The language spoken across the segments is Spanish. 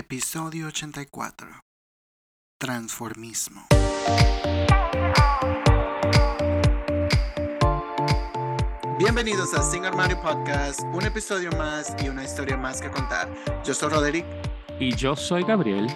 Episodio 84. Transformismo. Bienvenidos a Sing Armario Podcast, un episodio más y una historia más que contar. Yo soy Roderick. Y yo soy Gabriel.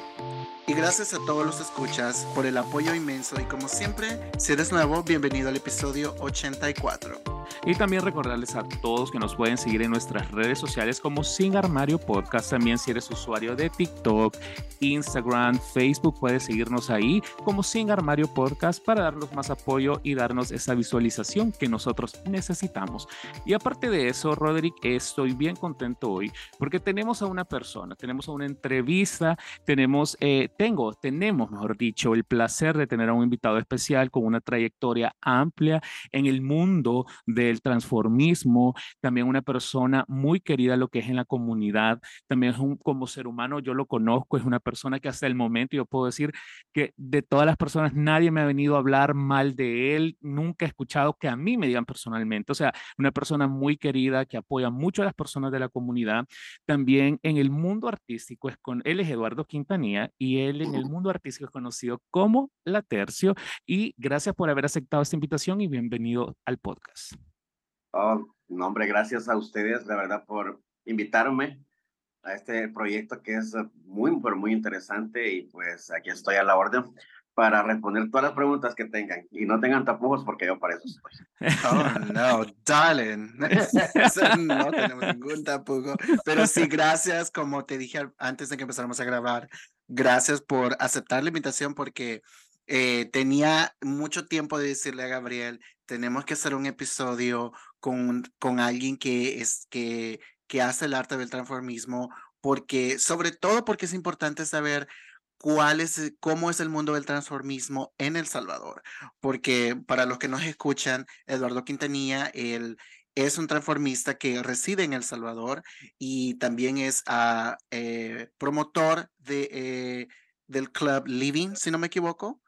Y gracias a todos los escuchas por el apoyo inmenso y como siempre, si eres nuevo, bienvenido al episodio 84. Y también recordarles a todos que nos pueden seguir en nuestras redes sociales como Sin Armario Podcast. También si eres usuario de TikTok, Instagram, Facebook, puedes seguirnos ahí como Sin Armario Podcast para darnos más apoyo y darnos esa visualización que nosotros necesitamos. Y aparte de eso, Roderick, estoy bien contento hoy porque tenemos a una persona, tenemos a una entrevista, tenemos, eh, tengo, tenemos, mejor dicho, el placer de tener a un invitado especial con una trayectoria amplia en el mundo de el transformismo, también una persona muy querida lo que es en la comunidad, también es un, como ser humano, yo lo conozco, es una persona que hasta el momento yo puedo decir que de todas las personas nadie me ha venido a hablar mal de él, nunca he escuchado que a mí me digan personalmente, o sea, una persona muy querida que apoya mucho a las personas de la comunidad, también en el mundo artístico es con él es Eduardo Quintanilla y él en el mundo artístico es conocido como La Tercio y gracias por haber aceptado esta invitación y bienvenido al podcast. Oh, no, hombre, gracias a ustedes, la verdad, por invitarme a este proyecto que es muy, pero muy interesante y pues aquí estoy a la orden para responder todas las preguntas que tengan y no tengan tapujos porque yo para eso estoy. Oh, no, darling. no tenemos ningún tapujo. Pero sí, gracias, como te dije antes de que empezáramos a grabar, gracias por aceptar la invitación porque eh, tenía mucho tiempo de decirle a Gabriel, tenemos que hacer un episodio con, con alguien que, es, que, que hace el arte del transformismo, porque, sobre todo porque es importante saber cuál es, eh, cómo es el mundo del transformismo en El Salvador. Porque para los que nos escuchan, Eduardo Quintanilla, él es un transformista que reside en El Salvador y también es uh, eh, promotor de, eh, del club Living, si no me equivoco.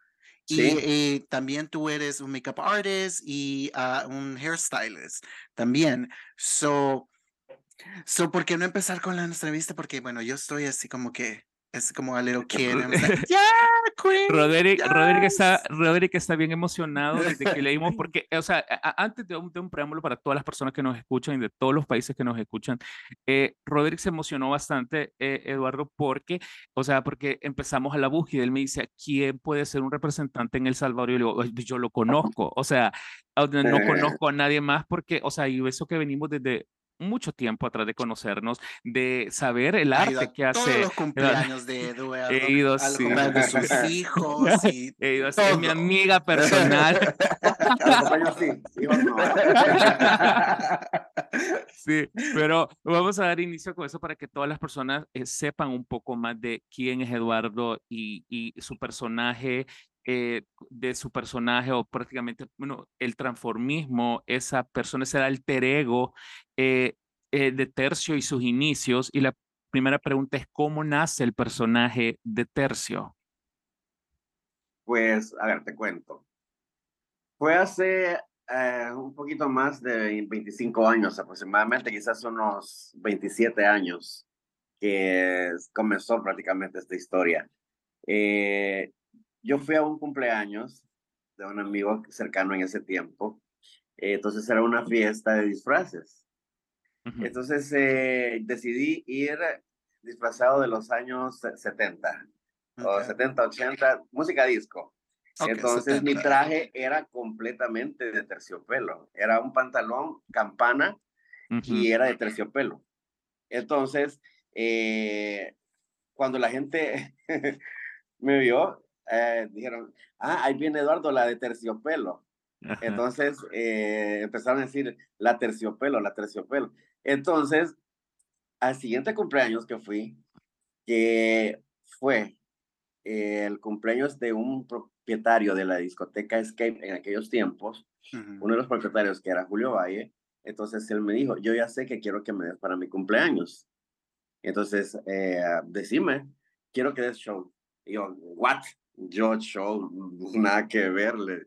Y, eh, también tú eres un makeup artist y uh, un hairstylist también. So, so, ¿por qué no empezar con la entrevista? Porque, bueno, yo estoy así como que es como a little kid. Like, yeah, queen, Roderick, Roderick, está, Roderick está bien emocionado desde que leímos, porque, o sea, antes de un, de un, preámbulo para todas las personas que nos escuchan y de todos los países que nos escuchan, eh, Roderick se emocionó bastante, eh, Eduardo, porque, o sea, porque empezamos a la búsqueda. Él me dice, ¿quién puede ser un representante en El Salvador? Y yo le digo, yo lo conozco, o sea, no conozco a nadie más porque, o sea, y eso que venimos desde mucho tiempo atrás de conocernos, de saber el arte que hace. Todos los cumpleaños de Eduardo. He ido, sí. de sus hijos. Y He ido a ser mi amiga personal. sí, pero vamos a dar inicio con eso para que todas las personas eh, sepan un poco más de quién es Eduardo y, y su personaje eh, de su personaje o prácticamente, bueno, el transformismo, esa persona, ese alter ego eh, eh, de Tercio y sus inicios. Y la primera pregunta es, ¿cómo nace el personaje de Tercio? Pues, a ver, te cuento. Fue hace un poquito más de 25 años aproximadamente, quizás unos 27 años, que comenzó prácticamente esta historia. Eh, yo fui a un cumpleaños de un amigo cercano en ese tiempo. Eh, entonces era una fiesta de disfraces. Entonces eh, decidí ir disfrazado de los años 70, o 70, 80, música disco. entonces mi traje era completamente de terciopelo. Era un pantalón campana y era de terciopelo. Entonces, eh, cuando la gente me vio, eh, dijeron, ah, ahí viene Eduardo, la de terciopelo. Entonces eh, empezaron a decir, la terciopelo, la terciopelo. Entonces, al siguiente cumpleaños que fui, que fue el cumpleaños de un propietario de la discoteca Escape en aquellos tiempos, uno de los propietarios que era Julio Valle, entonces él me dijo, yo ya sé que quiero que me des para mi cumpleaños. Entonces, eh, decime, quiero que des show. Y yo, ¿what? Yo show, nada que verle.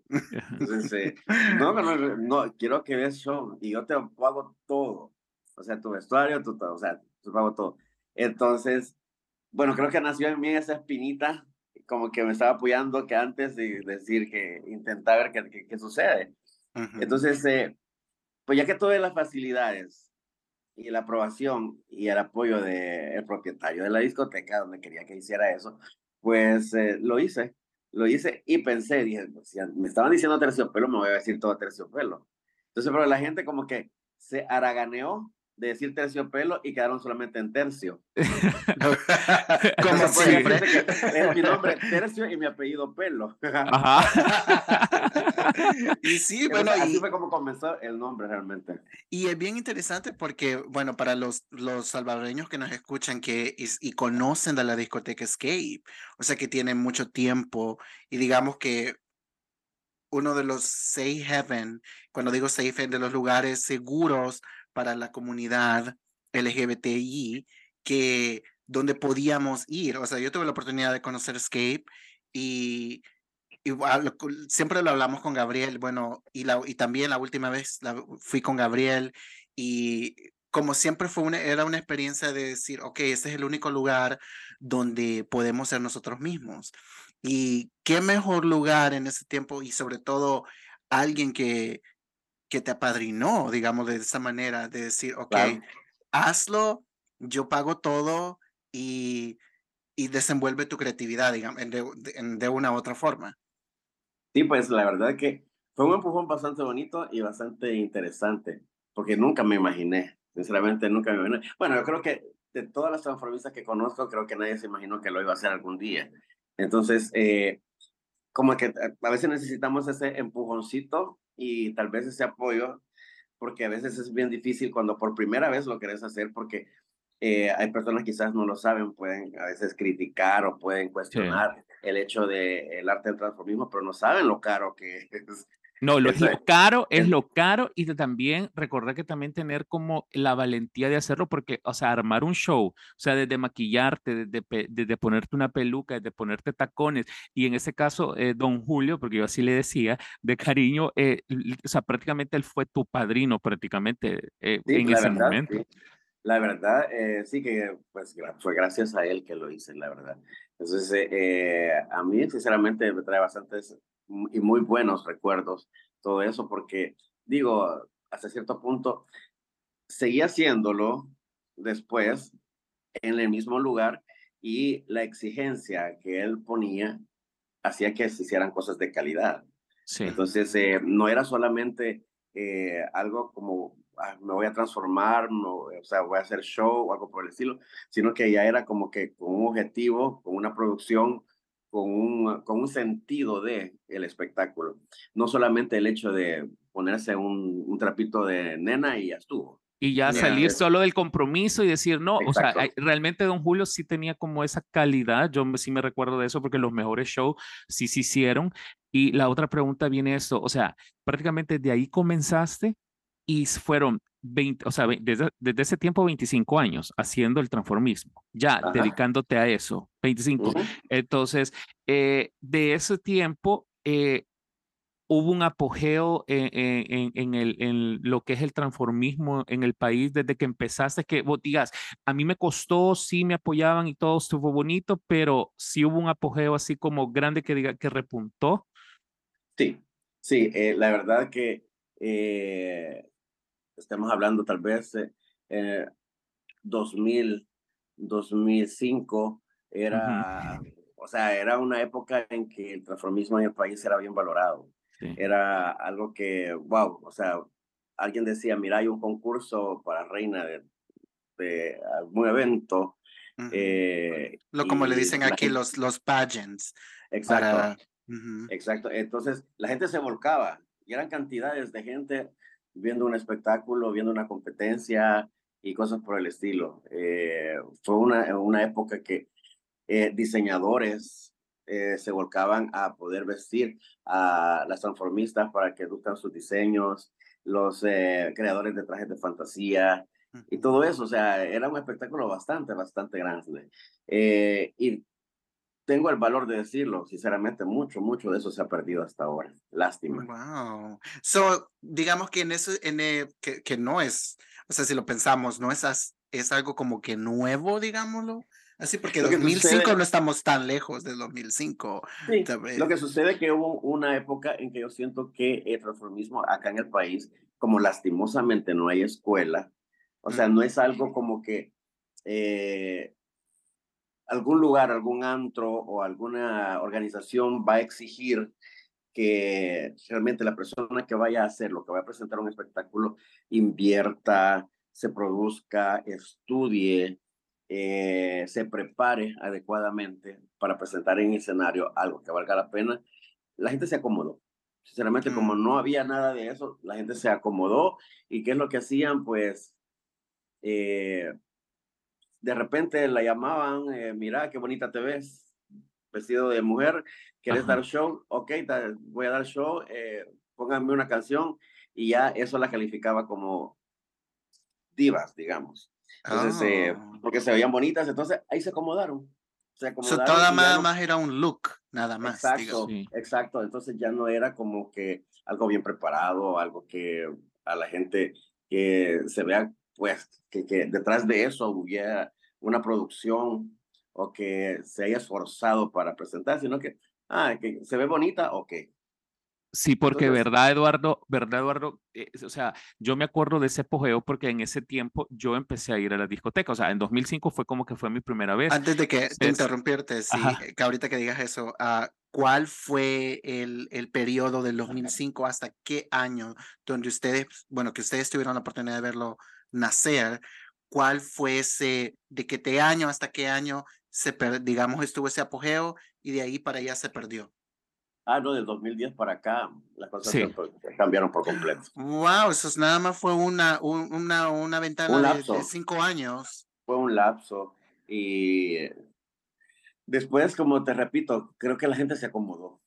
Entonces, eh, no, no, no, quiero que veas show y yo te pago todo. O sea, tu vestuario, tu, o sea, te pago todo. Entonces, bueno, creo que nació en mí esa espinita, como que me estaba apoyando que antes de decir que intentar ver qué, qué, sucede. Entonces, eh, pues ya que tuve las facilidades y la aprobación y el apoyo del propietario de la discoteca donde quería que hiciera eso, pues eh, lo hice, lo hice y pensé, dije, pues, si me estaban diciendo terciopelo, me voy a decir todo terciopelo. Entonces, pero la gente como que se haraganeó de decir terciopelo y quedaron solamente en tercio. Como siempre. Es mi nombre tercio y mi apellido pelo. Ajá. y sí, bueno. así fue como comenzó el nombre realmente. Y es bien interesante porque, bueno, para los, los salvadoreños que nos escuchan que y conocen de la discoteca Escape, o sea que tienen mucho tiempo y digamos que uno de los safe heaven, cuando digo safe haven, de los lugares seguros para la comunidad LGBTI que donde podíamos ir. O sea, yo tuve la oportunidad de conocer Escape y, siempre lo hablamos con Gabriel, bueno, y, la, y también la última vez fui con Gabriel y como siempre fue una, era una experiencia de decir, ok, este es el único lugar donde podemos ser nosotros mismos. Y qué mejor lugar en ese tiempo y sobre todo alguien que, que te apadrinó, digamos, de esa manera, de decir, ok, hazlo, yo pago todo y, y desenvuelve tu creatividad, digamos, de, de, una u otra forma. Sí, pues la verdad que fue un empujón bastante bonito y bastante interesante, porque nunca me imaginé, sinceramente nunca me imaginé. Bueno, yo creo que de todas las transformistas que conozco, creo que nadie se imaginó que lo iba a hacer algún día. Entonces, eh, como que a veces necesitamos ese empujoncito y tal vez ese apoyo, porque a veces es bien difícil cuando por primera vez lo querés hacer, porque eh, hay personas quizás no lo saben, pueden a veces criticar o pueden cuestionar el hecho del el arte del transformismo, pero no saben lo caro que es no, lo, lo caro es lo caro y también recordar que también tener como la valentía de hacerlo porque, o sea, armar un show, o sea, desde maquillarte, desde, desde ponerte una peluca, desde ponerte tacones y en ese caso, eh, don Julio, porque yo así le decía, de cariño, eh, o sea, prácticamente él fue tu padrino prácticamente eh, en ese momento. La verdad, sí que pues fue gracias a él que lo hice, la verdad. Entonces, a mí sinceramente me trae bastantes y muy buenos recuerdos, todo eso, porque digo, hasta cierto punto, seguía haciéndolo después en el mismo lugar y la exigencia que él ponía hacía que se hicieran cosas de calidad. Sí. Entonces, eh, no era solamente eh, algo como ah, me voy a transformar, o sea, voy a hacer show o algo por el estilo, sino que ya era como que con un objetivo, con una producción con un, con un sentido de el espectáculo. No solamente el hecho de ponerse un, un trapito de nena y ya estuvo. Y ya salir solo del compromiso y decir, no, o sea, realmente Don Julio sí tenía como esa calidad, yo sí me recuerdo de eso porque los mejores shows sí se hicieron. Y la otra pregunta viene esto, o sea, prácticamente de ahí comenzaste y fueron 20, o sea, desde, desde, ese tiempo 25 años haciendo el transformismo, ya dedicándote a eso, 25. Entonces, eh, de ese tiempo eh, hubo un apogeo en, en, en, el, en lo que es el transformismo en el país desde que empezaste, que vos digas, a mí me costó, sí me apoyaban y todo estuvo bonito, pero sí hubo un apogeo así como grande que diga que repuntó. Sí, sí, eh, la verdad que estamos hablando tal vez eh, 2000, 2005, era, o sea, era una época en que el transformismo en el país era bien valorado. Era algo que, wow, o sea, alguien decía, mira, hay un concurso para reina de, de algún evento. eh, Lo como le dicen aquí los, los pageants. Exacto. Exacto. Entonces, la gente se volcaba y eran cantidades de gente viendo un espectáculo, viendo una competencia y cosas por el estilo. Eh, fue una, una época que eh, diseñadores eh, se volcaban a poder vestir a las transformistas para que educan sus diseños, los creadores de trajes de fantasía y todo eso. O sea, era un espectáculo bastante, bastante grande. y tengo el valor de decirlo, sinceramente, mucho, mucho de eso se ha perdido hasta ahora. Lástima. Wow. So, digamos que en eso, en que, que, no es, o sea, si lo pensamos, no es, es algo como que nuevo, digámoslo, Así porque 2005 no estamos tan lejos del 2005. Sí, lo que sucede es que hubo una época en que yo siento que el transformismo acá en el país, como lastimosamente no hay escuela, o sea, no es algo como que eh, algún lugar, algún antro o alguna organización va a exigir que realmente la persona que vaya a hacer lo que vaya a presentar un espectáculo invierta, se produzca, estudie, eh, se prepare adecuadamente para presentar en escenario algo que valga la pena, la gente se acomodó. Sinceramente, como no mm. había nada de eso, la gente se acomodó y qué es lo que hacían, pues eh, de repente la llamaban, eh, mira qué bonita te ves, vestido de mujer, ¿quieres dar show? Ok, voy a dar show, eh, pónganme una canción y ya eso la calificaba como divas, digamos. Entonces, eh, ah. porque se veían bonitas, entonces ahí se acomodaron. Se acomodaron toda nada más era un look, nada más. Exacto, exacto. Entonces ya no era como que algo bien preparado, algo que a la gente que se vea, pues, que, que detrás de eso hubiera una producción o que se haya esforzado para presentar, sino que, ah, que se ve bonita, ok. Sí, porque verdad, Eduardo, verdad, Eduardo, eh, o sea, yo me acuerdo de ese apogeo porque en ese tiempo yo empecé a ir a la discoteca, o sea, en 2005 fue como que fue mi primera vez. Antes de que te interrumpirte, sí, que ahorita que digas eso, uh, ¿cuál fue el, el periodo del 2005 hasta qué año donde ustedes, bueno, que ustedes tuvieron la oportunidad de verlo nacer? ¿Cuál fue ese, de qué año hasta qué año se, digamos, estuvo ese apogeo y de ahí para allá se perdió? Ah, no, del 2010 para acá las cosas cambiaron por completo. Wow, eso nada más fue una, una, una ventana de, cinco años. Fue un lapso y después, como te repito, creo que la gente se acomodó.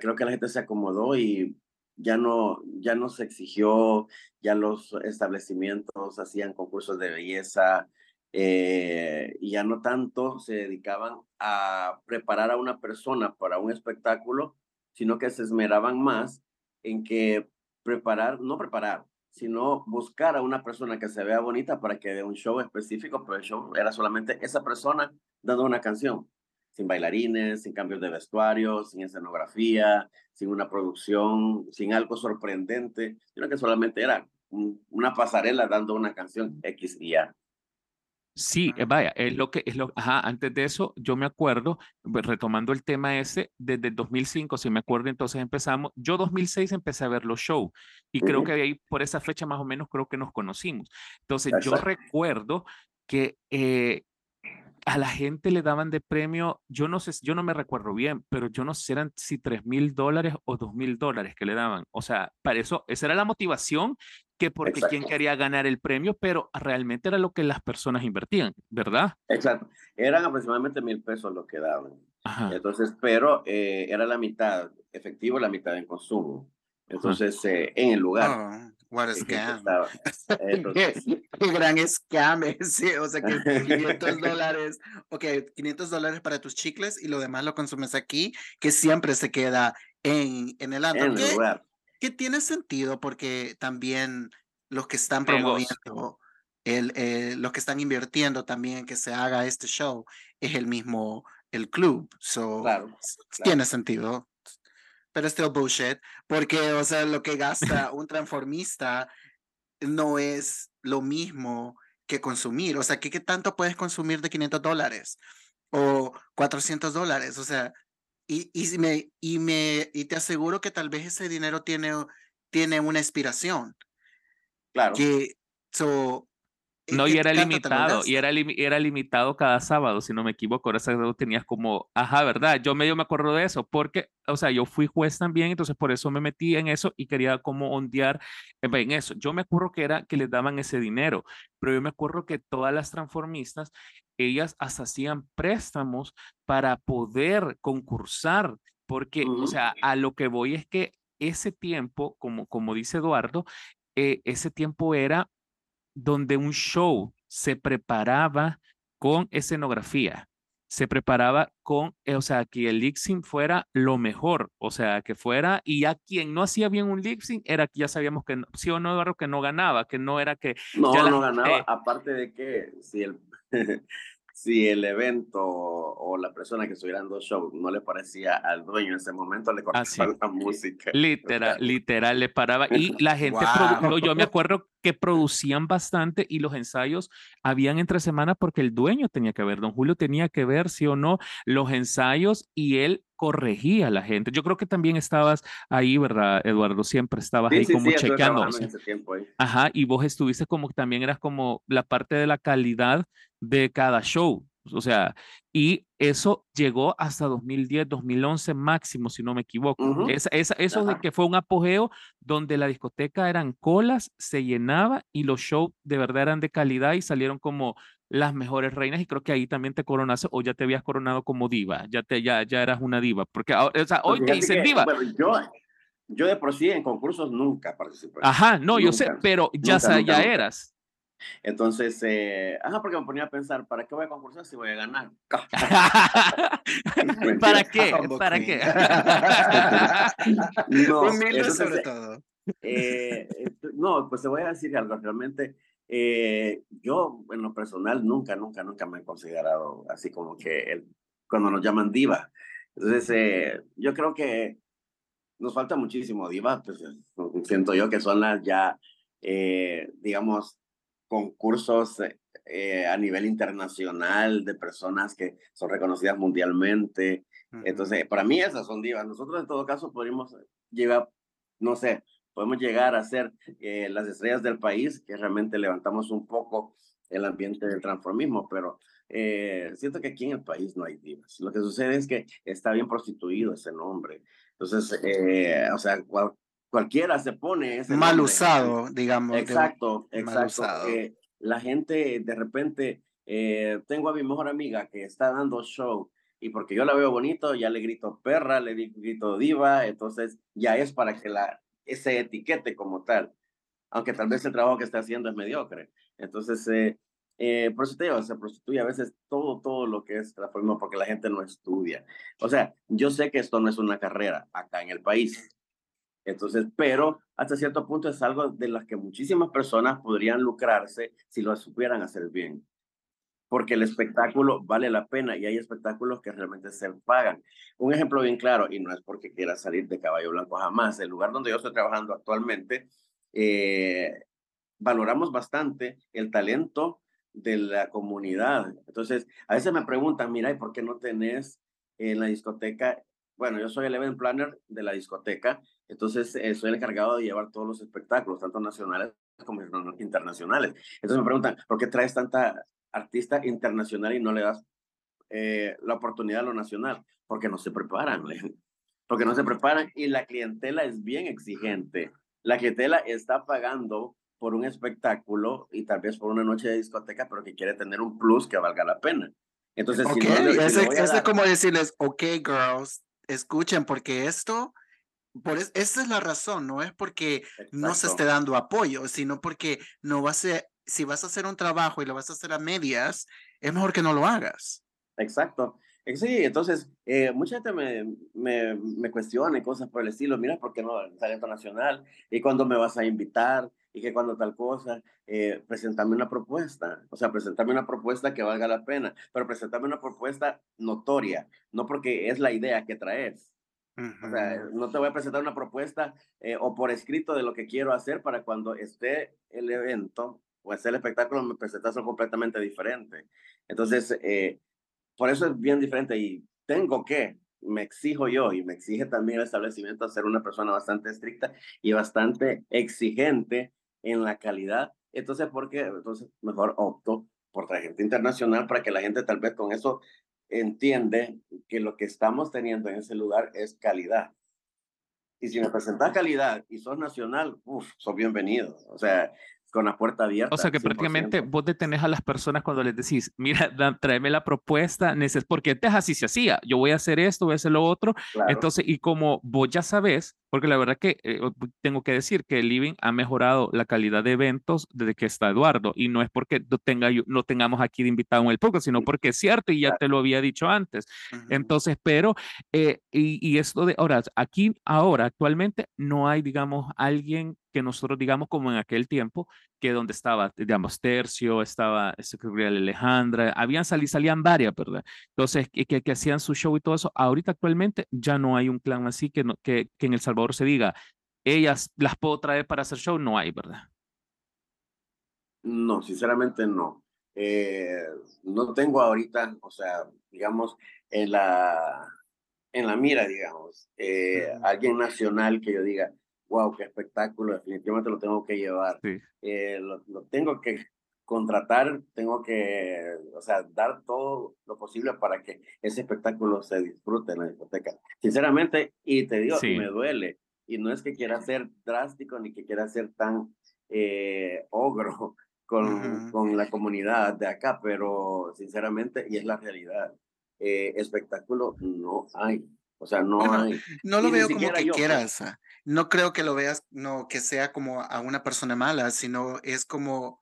Creo que la gente se acomodó y ya no, ya no se exigió, ya los establecimientos hacían concursos de belleza eh, y ya no tanto se dedicaban a preparar a una persona para un espectáculo sino que se esmeraban más en que preparar, no preparar, sino buscar a una persona que se vea bonita para que dé un show específico, pero el show era solamente esa persona dando una canción, sin bailarines, sin cambios de vestuario, sin escenografía, sin una producción, sin algo sorprendente, sino que solamente era una pasarela dando una canción X y A. Sí, eh, vaya, es lo que es lo, ajá, antes de eso yo me acuerdo, pues, retomando el tema ese, desde el 2005, si me acuerdo, entonces empezamos, yo 2006 empecé a ver los shows y creo que ahí por esa fecha más o menos creo que nos conocimos. Entonces yo recuerdo que eh, a la gente le daban de premio, yo no sé, yo no me recuerdo bien, pero yo no sé si eran si 3 mil dólares o 2 mil dólares que le daban. O sea, para eso, esa era la motivación que porque quien quería ganar el premio, pero realmente era lo que las personas invertían, ¿verdad? Exacto. Eran aproximadamente mil pesos lo que daban. Entonces, pero eh, era la mitad efectivo, la mitad en consumo. Entonces, eh, en el lugar. Oh, what a scam. Qué gran scam ese. O sea, que 500 dólares, ok, 500 dólares para tus chicles y lo demás lo consumes aquí, que siempre se queda en, en el antro. En el lugar que tiene sentido porque también los que están promoviendo, el, eh, los que están invirtiendo también que se haga este show es el mismo, el club. So, claro, tiene sentido. Pero es still bullshit, porque, o sea, lo que gasta un transformista no es lo mismo que consumir. O sea, ¿qué, qué tanto puedes consumir de 500 dólares? O 400 dólares. O sea, y, y, me, y, me, y te aseguro que tal vez ese dinero tiene, tiene una inspiración. Claro. Que, so, no, y era limitado, y era, era limitado cada sábado, si no me equivoco. Ahora sábado tenías como, ajá, ¿verdad? Yo medio me acuerdo de eso, porque, o sea, yo fui juez también, entonces por eso me metí en eso y quería como ondear en eso. Yo me acuerdo que era que les daban ese dinero, pero yo me acuerdo que todas las transformistas, ellas hasta hacían préstamos para poder concursar, porque, o sea, a lo que voy es que ese tiempo, como, como dice Eduardo, eh, ese tiempo era donde un show se preparaba con escenografía, se preparaba con, eh, o sea, que el lip fuera lo mejor, o sea, que fuera, y a quien no hacía bien un lip era que ya sabíamos que, sí o no, que no ganaba, que no era que... No, no ganaba, aparte de que si el, si el evento o la persona que estuviera dando show no le parecía al dueño en ese momento, le cortaba la música. Literal, literal, le paraba. Y la gente, yo me acuerdo que producían bastante y los ensayos habían entre semanas porque el dueño tenía que ver, don Julio tenía que ver, sí o no, los ensayos y él corregía a la gente. Yo creo que también estabas ahí, ¿verdad, Eduardo? Siempre estabas ahí como chequeando. Ajá, y vos estuviste como también eras como la parte de la calidad de cada show. O sea, y eso llegó hasta 2010, 2011 máximo, si no me equivoco. eso de que fue un apogeo donde la discoteca eran colas, se llenaba y los shows de verdad eran de calidad y salieron como las mejores reinas y creo que ahí también te coronaste o ya te habías coronado como diva, ya, te, ya, ya eras una diva, porque o sea, hoy te dicen diva. yo, yo de por sí en concursos nunca participé. Ajá, no, yo sé, pero ya, ya eras. Entonces, eh, ajá, porque me ponía a pensar, ¿para qué voy a concursar si voy a ganar? ¿Para qué? ¿Para qué? no, sobre todo. Eh, no, pues te voy a decir algo, realmente eh, yo en lo personal nunca, nunca, nunca me he considerado así como que el, cuando nos llaman diva. Entonces, eh, yo creo que nos falta muchísimo diva, pues siento yo que son las ya, digamos, concursos eh, eh, a nivel internacional de personas que son reconocidas mundialmente. Entonces, para mí esas son divas. Nosotros en todo caso podríamos llegar, no sé, podemos llegar a ser eh, las estrellas del país, que realmente levantamos un poco el ambiente del transformismo, pero siento que aquí en el país no hay divas. Lo que sucede es que está bien prostituido ese nombre. Entonces, o sea, cualquiera se pone ese mal usado, digamos. Exacto, exacto. la gente de repente, eh, tengo a mi mejor amiga que está dando show y porque yo la veo bonito, ya le grito perra, le grito diva, entonces ya es para que la, ese etiquete como tal, aunque tal vez el trabajo que está haciendo es mediocre. Entonces, eh, eh, por eso te digo, se prostituye a veces todo, todo lo que es transformismo porque la gente no estudia. O sea, yo sé que esto no es una carrera acá en el país, entonces, pero hasta cierto punto es algo de las que muchísimas personas podrían lucrarse si lo supieran hacer bien. Porque el espectáculo vale la pena y hay espectáculos que realmente se pagan. Un ejemplo bien claro, y no es porque quiera salir de caballo blanco jamás, el lugar donde yo estoy trabajando actualmente, eh, valoramos bastante el talento de la comunidad. Entonces, a veces me preguntan, mira, ¿y por qué no tenés en la discoteca bueno, yo soy el event planner de la discoteca, entonces eh, soy el encargado de llevar todos los espectáculos, tanto nacionales como internacionales. Entonces me preguntan, ¿por qué traes tanta artista internacional y no le das eh, la oportunidad a lo nacional? Porque no se preparan, porque no se preparan y la clientela es bien exigente. La clientela está pagando por un espectáculo y tal vez por una noche de discoteca, pero que quiere tener un plus que valga la pena. Entonces, okay. si es como decirles, ok, girls, escuchen, porque esto, por esta es la razón, no es porque no se esté dando apoyo, sino porque no va a si vas a hacer un trabajo y lo vas a hacer a medias, es mejor que no lo hagas. Exacto. Eh, sí, entonces, eh, mucha gente me, me, me cuestiona y cosas por el estilo, mira, ¿por qué no talento nacional? ¿Y cuándo me vas a invitar? ¿Y que cuando tal cosa? Eh, presentarme una propuesta, o sea, presentarme una propuesta que valga la pena, pero presentarme una propuesta notoria, no porque es la idea que traes. No te voy a presentar una propuesta eh, o por escrito de lo que quiero hacer para cuando esté el evento o esté el espectáculo me presentas algo completamente diferente. Entonces, eh, por eso es bien diferente y tengo que, me exijo yo y me exige también el establecimiento ser una persona bastante estricta y bastante exigente en la calidad. Entonces, ¿por qué? Entonces, mejor opto por traer gente internacional para que la gente tal vez con eso entiende que lo que estamos teniendo en ese lugar es calidad. Y si me presentas calidad y sos nacional, uff, sos bienvenido. O sea, con la puerta abierta. O sea que prácticamente vos detenés a las personas cuando les decís, mira, tráeme la propuesta, porque antes así se hacía, yo voy a hacer esto, voy a hacer lo otro. Entonces, y como vos ya sabes, porque la verdad que eh, tengo que decir que el Living ha mejorado la calidad de eventos desde que está Eduardo, y no es porque no, tenga, no tengamos aquí de invitado en el podcast, sino porque es cierto, y ya te lo había dicho antes. Entonces, pero, eh, y, y esto de, ahora, aquí, ahora, actualmente, no hay, digamos, alguien que nosotros digamos como en aquel tiempo, que donde estaba, digamos, Tercio, estaba Secretaria Alejandra, habían salido, salían varias, ¿verdad? Entonces, que, que, hacían su show y todo eso. Ahorita actualmente ya no hay un clan así que, que, que en El Salvador se diga, ellas las puedo traer para hacer show, no hay, ¿verdad? No, sinceramente no. Eh, no tengo ahorita, o sea, digamos, en la, en la mira, digamos, eh, alguien nacional que yo diga, wow, qué espectáculo, definitivamente lo tengo que llevar. Eh, lo, tengo que contratar, tengo que, o sea, dar todo lo posible para que ese espectáculo se disfrute en la discoteca. Sinceramente, y te digo, me duele. Y no es que quiera ser drástico ni que quiera ser tan ogro, con, con la comunidad de acá, pero sinceramente, y es la realidad, eh, espectáculo no hay. O sea, no hay. No lo veo como que pues quieras. Ah, no creo que lo veas, no, que sea como a una persona mala, sino es como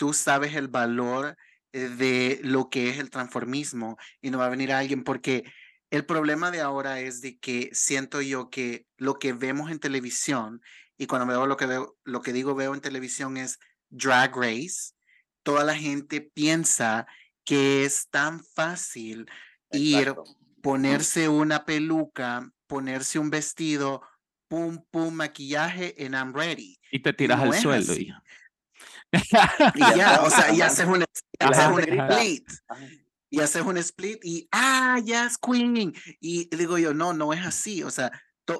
tú sabes el valor eh, de lo que es el transformismo y no va a venir alguien porque el problema de ahora es de que siento yo que lo que vemos en televisión y cuando veo lo que veo, lo que digo veo en televisión es Drag Race, toda la gente piensa que es tan fácil ir, ponerse una peluca, ponerse un vestido, pum, pum, maquillaje, and I'm ready. Y te tiras al suelo. Y... ya, o sea, y haces un, haces un split. Y haces un split y, ah, ya es queening. Y digo yo, no, no es así. O sea,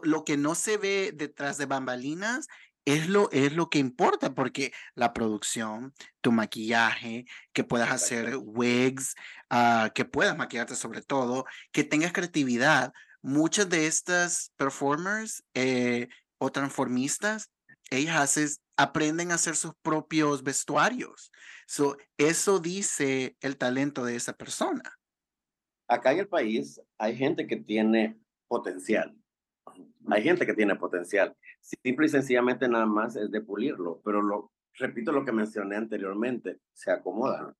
lo que no se ve detrás de bambalinas es lo, es lo que importa, porque la producción, tu maquillaje, que puedas hacer wigs, uh, que puedas maquillarte sobre todo, que tengas creatividad. Muchas de estas performers eh, o transformistas, ellas hacen, aprenden a hacer sus propios vestuarios. So, eso dice el talento de esa persona. Acá en el país hay gente que tiene potencial. Hay gente que tiene potencial. Simple y sencillamente nada más es de pulirlo, pero lo, repito lo que mencioné anteriormente, se acomodan.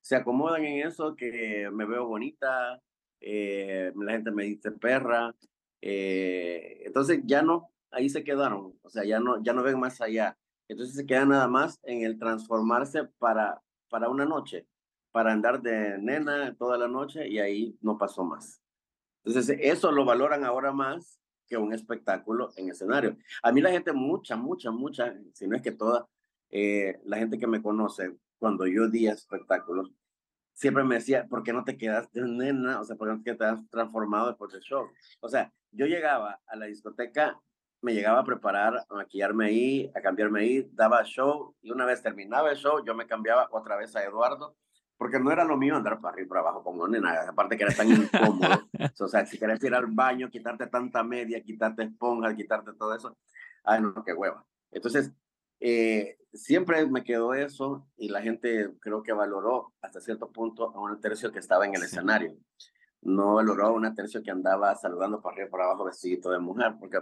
Se acomodan en eso que me veo bonita, eh, la gente me dice perra, eh, entonces ya no, ahí se quedaron, o sea, ya no, ya no ven más allá. Entonces se quedan nada más en el transformarse para, para una noche, para andar de nena toda la noche y ahí no pasó más. Entonces eso lo valoran ahora más que un espectáculo en escenario. A mí la gente, mucha, mucha, mucha, si no es que toda, eh, la gente que me conoce, cuando yo di espectáculos, siempre me decía, ¿por qué no te quedas de nena? O sea, ¿por qué te has transformado después del show? O sea, yo llegaba a la discoteca, me llegaba a preparar, a maquillarme ahí, a cambiarme ahí, daba show y una vez terminaba el show, yo me cambiaba otra vez a Eduardo porque no era lo mío andar para arriba y para abajo como nena, aparte que era tan incómodo. o sea, si querés ir al baño, quitarte tanta media, quitarte esponja, quitarte todo eso, ay, no, qué hueva. Entonces, eh, siempre me quedó eso y la gente creo que valoró hasta cierto punto a un tercio que estaba en el escenario. No valoró a un tercio que andaba saludando para arriba y para abajo vestido de mujer, porque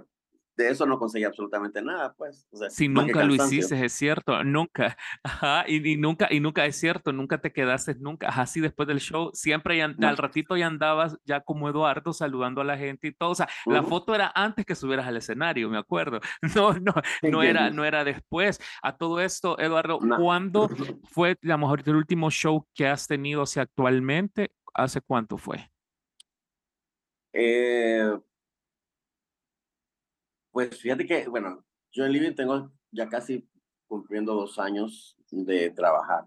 de eso no conseguí absolutamente nada, pues. si nunca lo hiciste, es cierto, nunca. Ajá, y, nunca, y nunca es cierto, nunca te quedaste, nunca. Así después del show, siempre al ratito ya andabas ya como Eduardo saludando a la gente y todo. O sea, la foto era antes que subieras al escenario, me acuerdo. No, no, no era, no era después. A todo esto, Eduardo, ¿cuándo fue, digamos, ahorita el último show que has tenido, o sea, actualmente? ¿Hace cuánto fue? Eh, pues fíjate que, bueno, yo en Living tengo ya casi cumpliendo dos años de trabajar.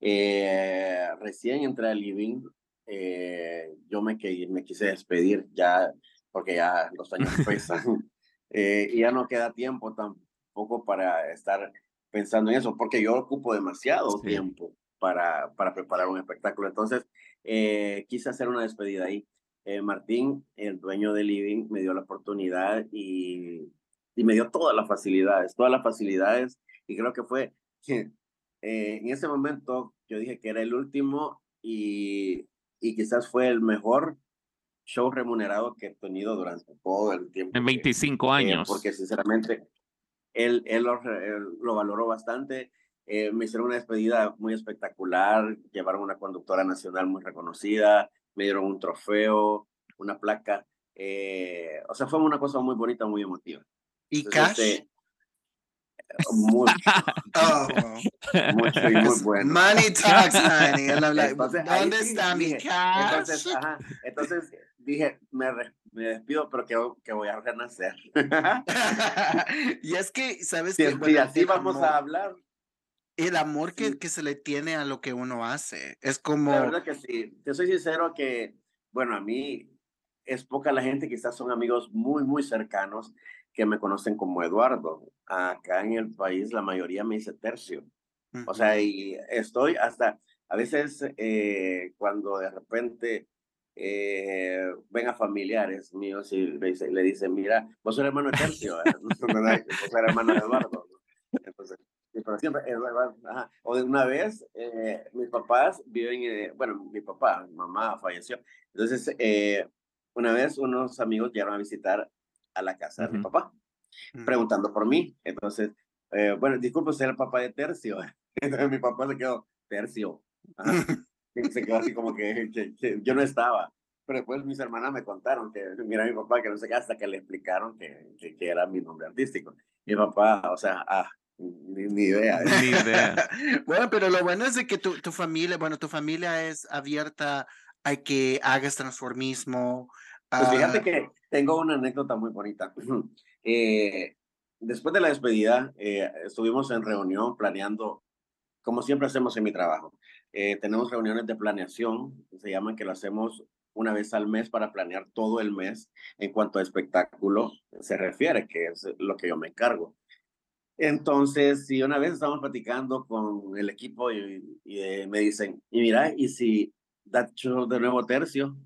Eh, recién entré a Living, eh, yo me, me quise despedir ya, porque ya los años pesan, eh, y ya no queda tiempo tampoco para estar pensando en eso, porque yo ocupo demasiado tiempo para, para preparar un espectáculo. Entonces, quise hacer una despedida ahí. Eh, Martín, el dueño de Living, me dio la oportunidad y, y, me dio todas las facilidades, todas las facilidades. Y creo que fue eh, en ese momento yo dije que era el último y, y quizás fue el mejor show remunerado que he tenido durante todo el tiempo. En 25 eh, años. porque sinceramente él, él, lo, lo, valoró bastante. me hicieron una despedida muy espectacular, llevaron una conductora nacional muy reconocida, me dieron un trofeo, una placa. Eh, o sea, fue una cosa muy bonita, muy emotiva. ¿Y cash? Este, Mucho. Oh, mucho y muy bueno. Money talks, honey. Él habla, Entonces, ¿Dónde sí está mi dije, cash? Entonces, ajá, entonces dije, me, re- me despido, pero que, que voy a renacer. y es que, ¿sabes Si, qué? Bueno, así vamos amor- a hablar, El amor que, Sí. que se le tiene a lo que uno hace. Es como... la verdad que sí. Te soy sincero que, bueno, a mí es poca la gente, quizás son amigos muy, muy cercanos que me conocen como Eduardo. Acá en el país la mayoría me dice tercio. O sea, y estoy hasta, a veces eh, cuando de repente eh, ven a familiares míos y le dicen, le dicen mira, vos sos hermano de Tercio, vos sos hermano de Eduardo. ¿no? Entonces, pero siempre, Eduardo, ajá. o de una vez, eh, mis papás viven, eh, bueno, mi papá, mi mamá falleció. Entonces, eh, una vez unos amigos llegaron a visitar a la casa de mi papá Ujú. preguntando por mí. Entonces, eh, bueno, disculpe, usted es el papá de Tercio. Entonces mi papá se quedó, Tercio. Se quedó así como que, que- que yo no estaba. Pero después mis hermanas me contaron que, mira, mi papá, que no sé qué, hasta que le explicaron que, que, que era mi nombre artístico. Mi papá, o sea, ah, ni, ni idea. Ni idea. bueno, pero lo bueno es de que tu, tu familia, bueno, tu familia es abierta a que hagas transformismo. Pues fíjate ah, que tengo una anécdota muy bonita. Eh, después de la despedida, eh, estuvimos en reunión planeando, como siempre hacemos en mi trabajo. Eh, tenemos reuniones de planeación, se llaman que lo hacemos una vez al mes para planear todo el mes en cuanto a espectáculo se refiere, que es lo que yo me encargo. Entonces, si una vez estamos platicando con el equipo y, y, eh, me dicen, y mira, ¿y si da show de nuevo tercio?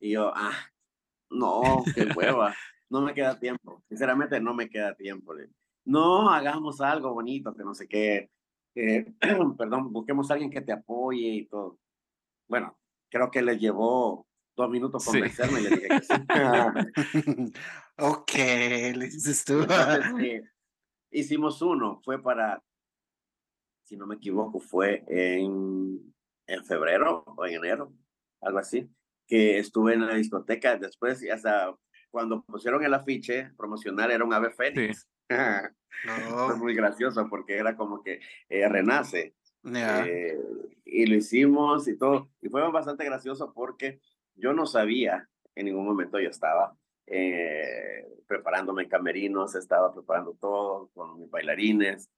Y yo, ah, no, qué hueva, no me queda tiempo. Sinceramente, no me queda tiempo. No, hagamos algo bonito, que no sé qué. eh, perdón, busquemos a alguien que te apoye y todo. Bueno, creo que le llevó dos minutos Sí. convencerme y le dije que sí. ok, le dices tú. Entonces, eh, hicimos uno, fue para, si no me equivoco, fue en, en febrero o en enero, algo así, que estuve en la discoteca después y hasta cuando pusieron el afiche promocional era un ave fénix. No, muy gracioso porque era como que eh, renace. Eh, y lo hicimos y todo. Y fue bastante gracioso porque yo no sabía, en ningún momento yo estaba eh, preparándome en camerinos, estaba preparando todo con mis bailarines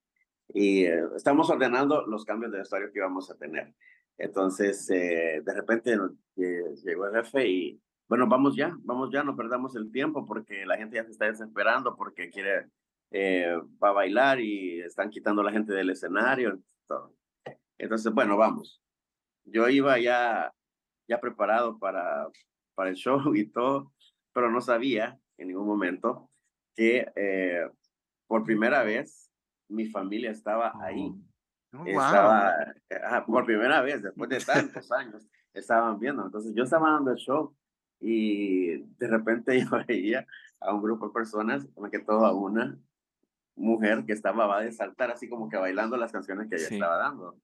y eh, estamos ordenando los cambios de vestuario que íbamos a tener. Entonces, eh, de repente llegó el jefe y, bueno, vamos ya, vamos ya, no perdamos el tiempo porque la gente ya se está desesperando porque quiere, va a bailar y están quitando a la gente del escenario. Entonces, bueno, vamos. Yo iba ya, ya preparado para, para el show y todo, pero no sabía en ningún momento que eh, por primera vez mi familia estaba ahí. Oh, wow. Estaba, ajá, por primera vez, después de tantos años, estaban viendo. Entonces yo estaba dando el show y de repente yo veía a un grupo de personas, más que todo a una mujer que estaba va de saltar así como que bailando las canciones que ella Sí. estaba dando.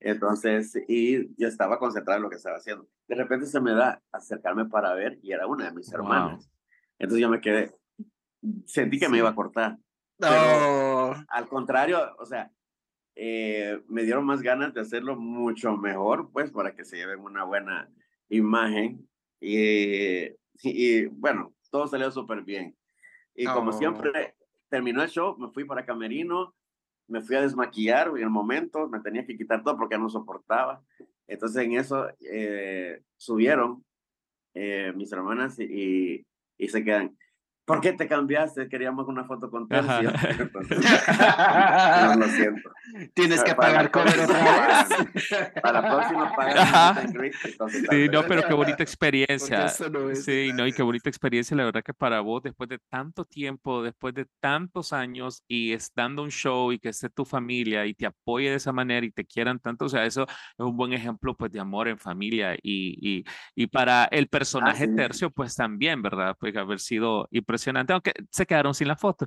Entonces, y yo estaba concentrado en lo que estaba haciendo. De repente se me da acercarme para ver y era una de mis Wow. hermanas. Entonces yo me quedé, sentí que me Sí. iba a cortar. Oh, Al contrario, o sea, eh, me dieron más ganas de hacerlo mucho mejor, pues, para que se lleven una buena imagen. Y, y bueno, todo salió súper bien. Y como siempre, terminó el show, me fui para Camerino, me fui a desmaquillar en el momento, me tenía que quitar todo porque no soportaba. Entonces en eso eh, subieron eh, mis hermanas y, y se quedan. ¿Por qué te cambiaste? Queríamos una foto con Tercio. No, lo siento. Tienes que pagar la cover próxima otra vez. pagan. Para la próxima tal Sí, no, pero qué bonita experiencia. eso no es Sí, no, y qué bonita experiencia, la verdad que para vos, después de tanto tiempo, después de tantos años y es dando un show y que esté tu familia y te apoye de esa manera y te quieran tanto, o sea, eso es un buen ejemplo pues de amor en familia y, y, y para el personaje sí. tercio pues también, ¿verdad? Pues haber sido impresionante, aunque se quedaron sin la foto.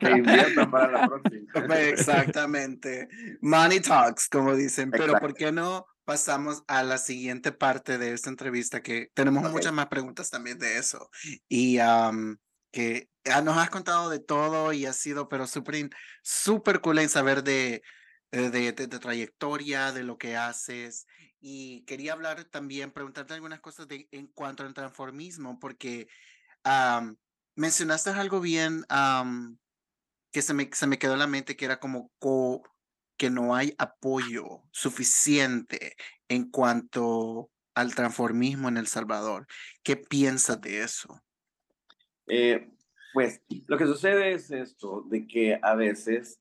Que inviertan para la próxima. Exactamente. Money talks, como dicen. Pero Exacto. ¿por qué no pasamos a la siguiente parte de esta entrevista? Que tenemos Ok. muchas más preguntas también de eso. Y am, que ah, nos has contado de todo y ha sido, pero súper, súper cool en saber de, eh, de, de, trayectoria, de lo que haces. Y quería hablar también, preguntarte algunas cosas de, en cuanto al transformismo, porque mencionaste algo bien que se me, se me quedó en la mente, que era como que no hay apoyo suficiente en cuanto al transformismo en El Salvador. ¿Qué piensas de eso? Eh, pues lo que sucede es esto, de que a veces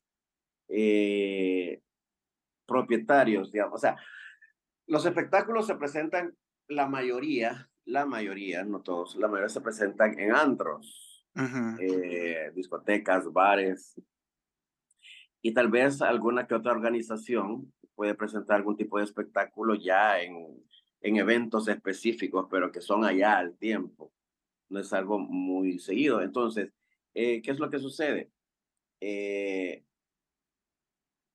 eh, propietarios, digamos, o sea, los espectáculos se presentan, la mayoría, la mayoría, no todos, la mayoría se presentan en antros, eh, discotecas, bares, y tal vez alguna que otra organización puede presentar algún tipo de espectáculo ya en, en eventos específicos, pero que son allá al tiempo. No es algo muy seguido. Entonces, eh, ¿qué es lo que sucede? Eh,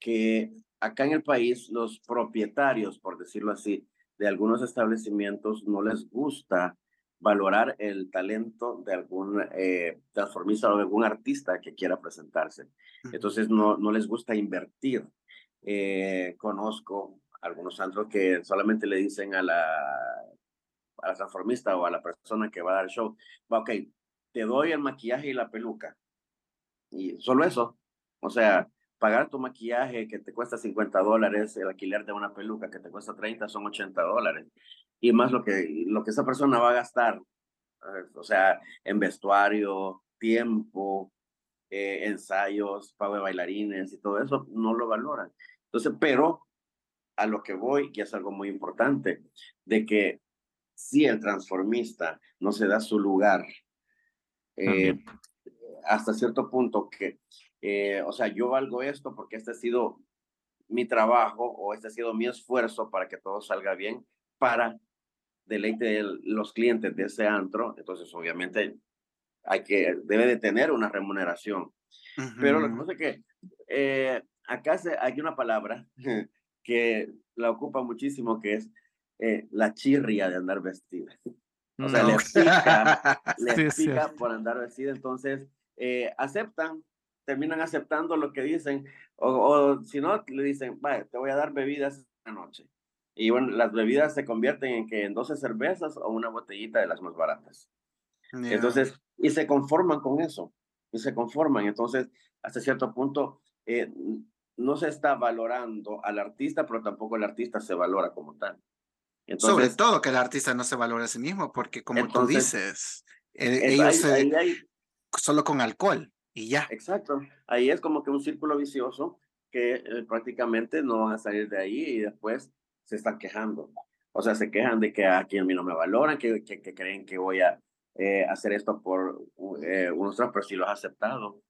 que acá en el país los propietarios, por decirlo así, de algunos establecimientos no les gusta valorar el talento de algún eh, transformista o de algún artista que quiera presentarse. Entonces no, no les gusta invertir. Eh, conozco algunos antros que solamente le dicen a la, a la transformista o a la persona que va a dar el show, ok, te doy el maquillaje y la peluca. Y solo eso. O sea, pagar tu maquillaje que te cuesta 50 dólares, el alquiler de una peluca que te cuesta 30 son 80 dólares. Y más lo que, lo que esa persona va a gastar, o sea, en vestuario, tiempo, eh, ensayos, pago de bailarines y todo eso, no lo valoran. Entonces, pero a lo que voy, que es algo muy importante, de que si el transformista no se da su lugar, eh, hasta cierto punto que eh, o sea, yo valgo esto porque este ha sido mi trabajo o este ha sido mi esfuerzo para que todo salga bien para deleite de los clientes de ese antro. Entonces, obviamente, hay que, debe de tener una remuneración. Pero lo que pasa es que eh, acá se, hay una palabra que la ocupa muchísimo, que es eh, la chirria de andar vestida. O sea, le pica, le pica por andar vestida. Entonces, aceptan terminan aceptando lo que dicen, o, si no, le dicen, vaya, te voy a dar bebidas esta noche. Y bueno, las bebidas se convierten en que en 12 cervezas o una botellita de las más baratas. Entonces, y se conforman con eso, y se conforman. Entonces, hasta cierto punto, eh, no se está valorando al artista, pero tampoco el artista se valora como tal. Entonces, Sobre todo que el artista no se valora a sí mismo, porque como tú dices, eh, ellos solo con alcohol y ya. Exacto. Ahí es como que un círculo vicioso que eh, prácticamente no van a salir de ahí y después se están quejando. O sea, se quejan de que aquí a mí no me valoran, que, que, creen que voy a eh, hacer esto por eh, unos pero si lo has aceptado.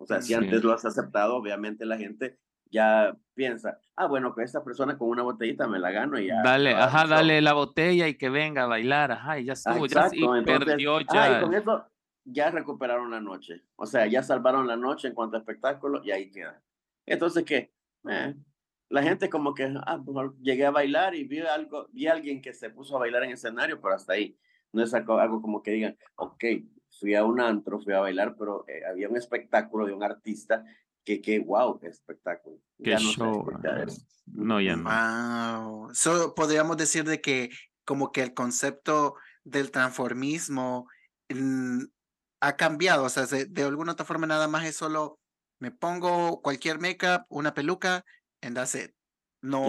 O sea, si antes lo has aceptado, obviamente la gente ya piensa, ah, bueno, que esta persona con una botellita me la gano y ya. Dale, ajá, dale la botella y que venga a bailar, ajá, y ya estuvo, ya y perdió ya. y con eso, ya recuperaron la noche. O sea, ya salvaron la noche en cuanto a espectáculo y ahí queda. Entonces, ¿qué? Eh, la gente como que, ah, pues, llegué a bailar y vi algo, vi a alguien que se puso a bailar en escenario, pero hasta ahí. No es algo, algo como que digan, ok, fui a un antro, fui a bailar, pero eh, había un espectáculo de un artista que, que wow, qué espectáculo. Qué show. No, ya no. Wow. So, podríamos decir de que como que el concepto del transformismo mm, ha cambiado, o sea, de, alguna otra forma nada más es solo me pongo cualquier make-up, una peluca, and that's it. No,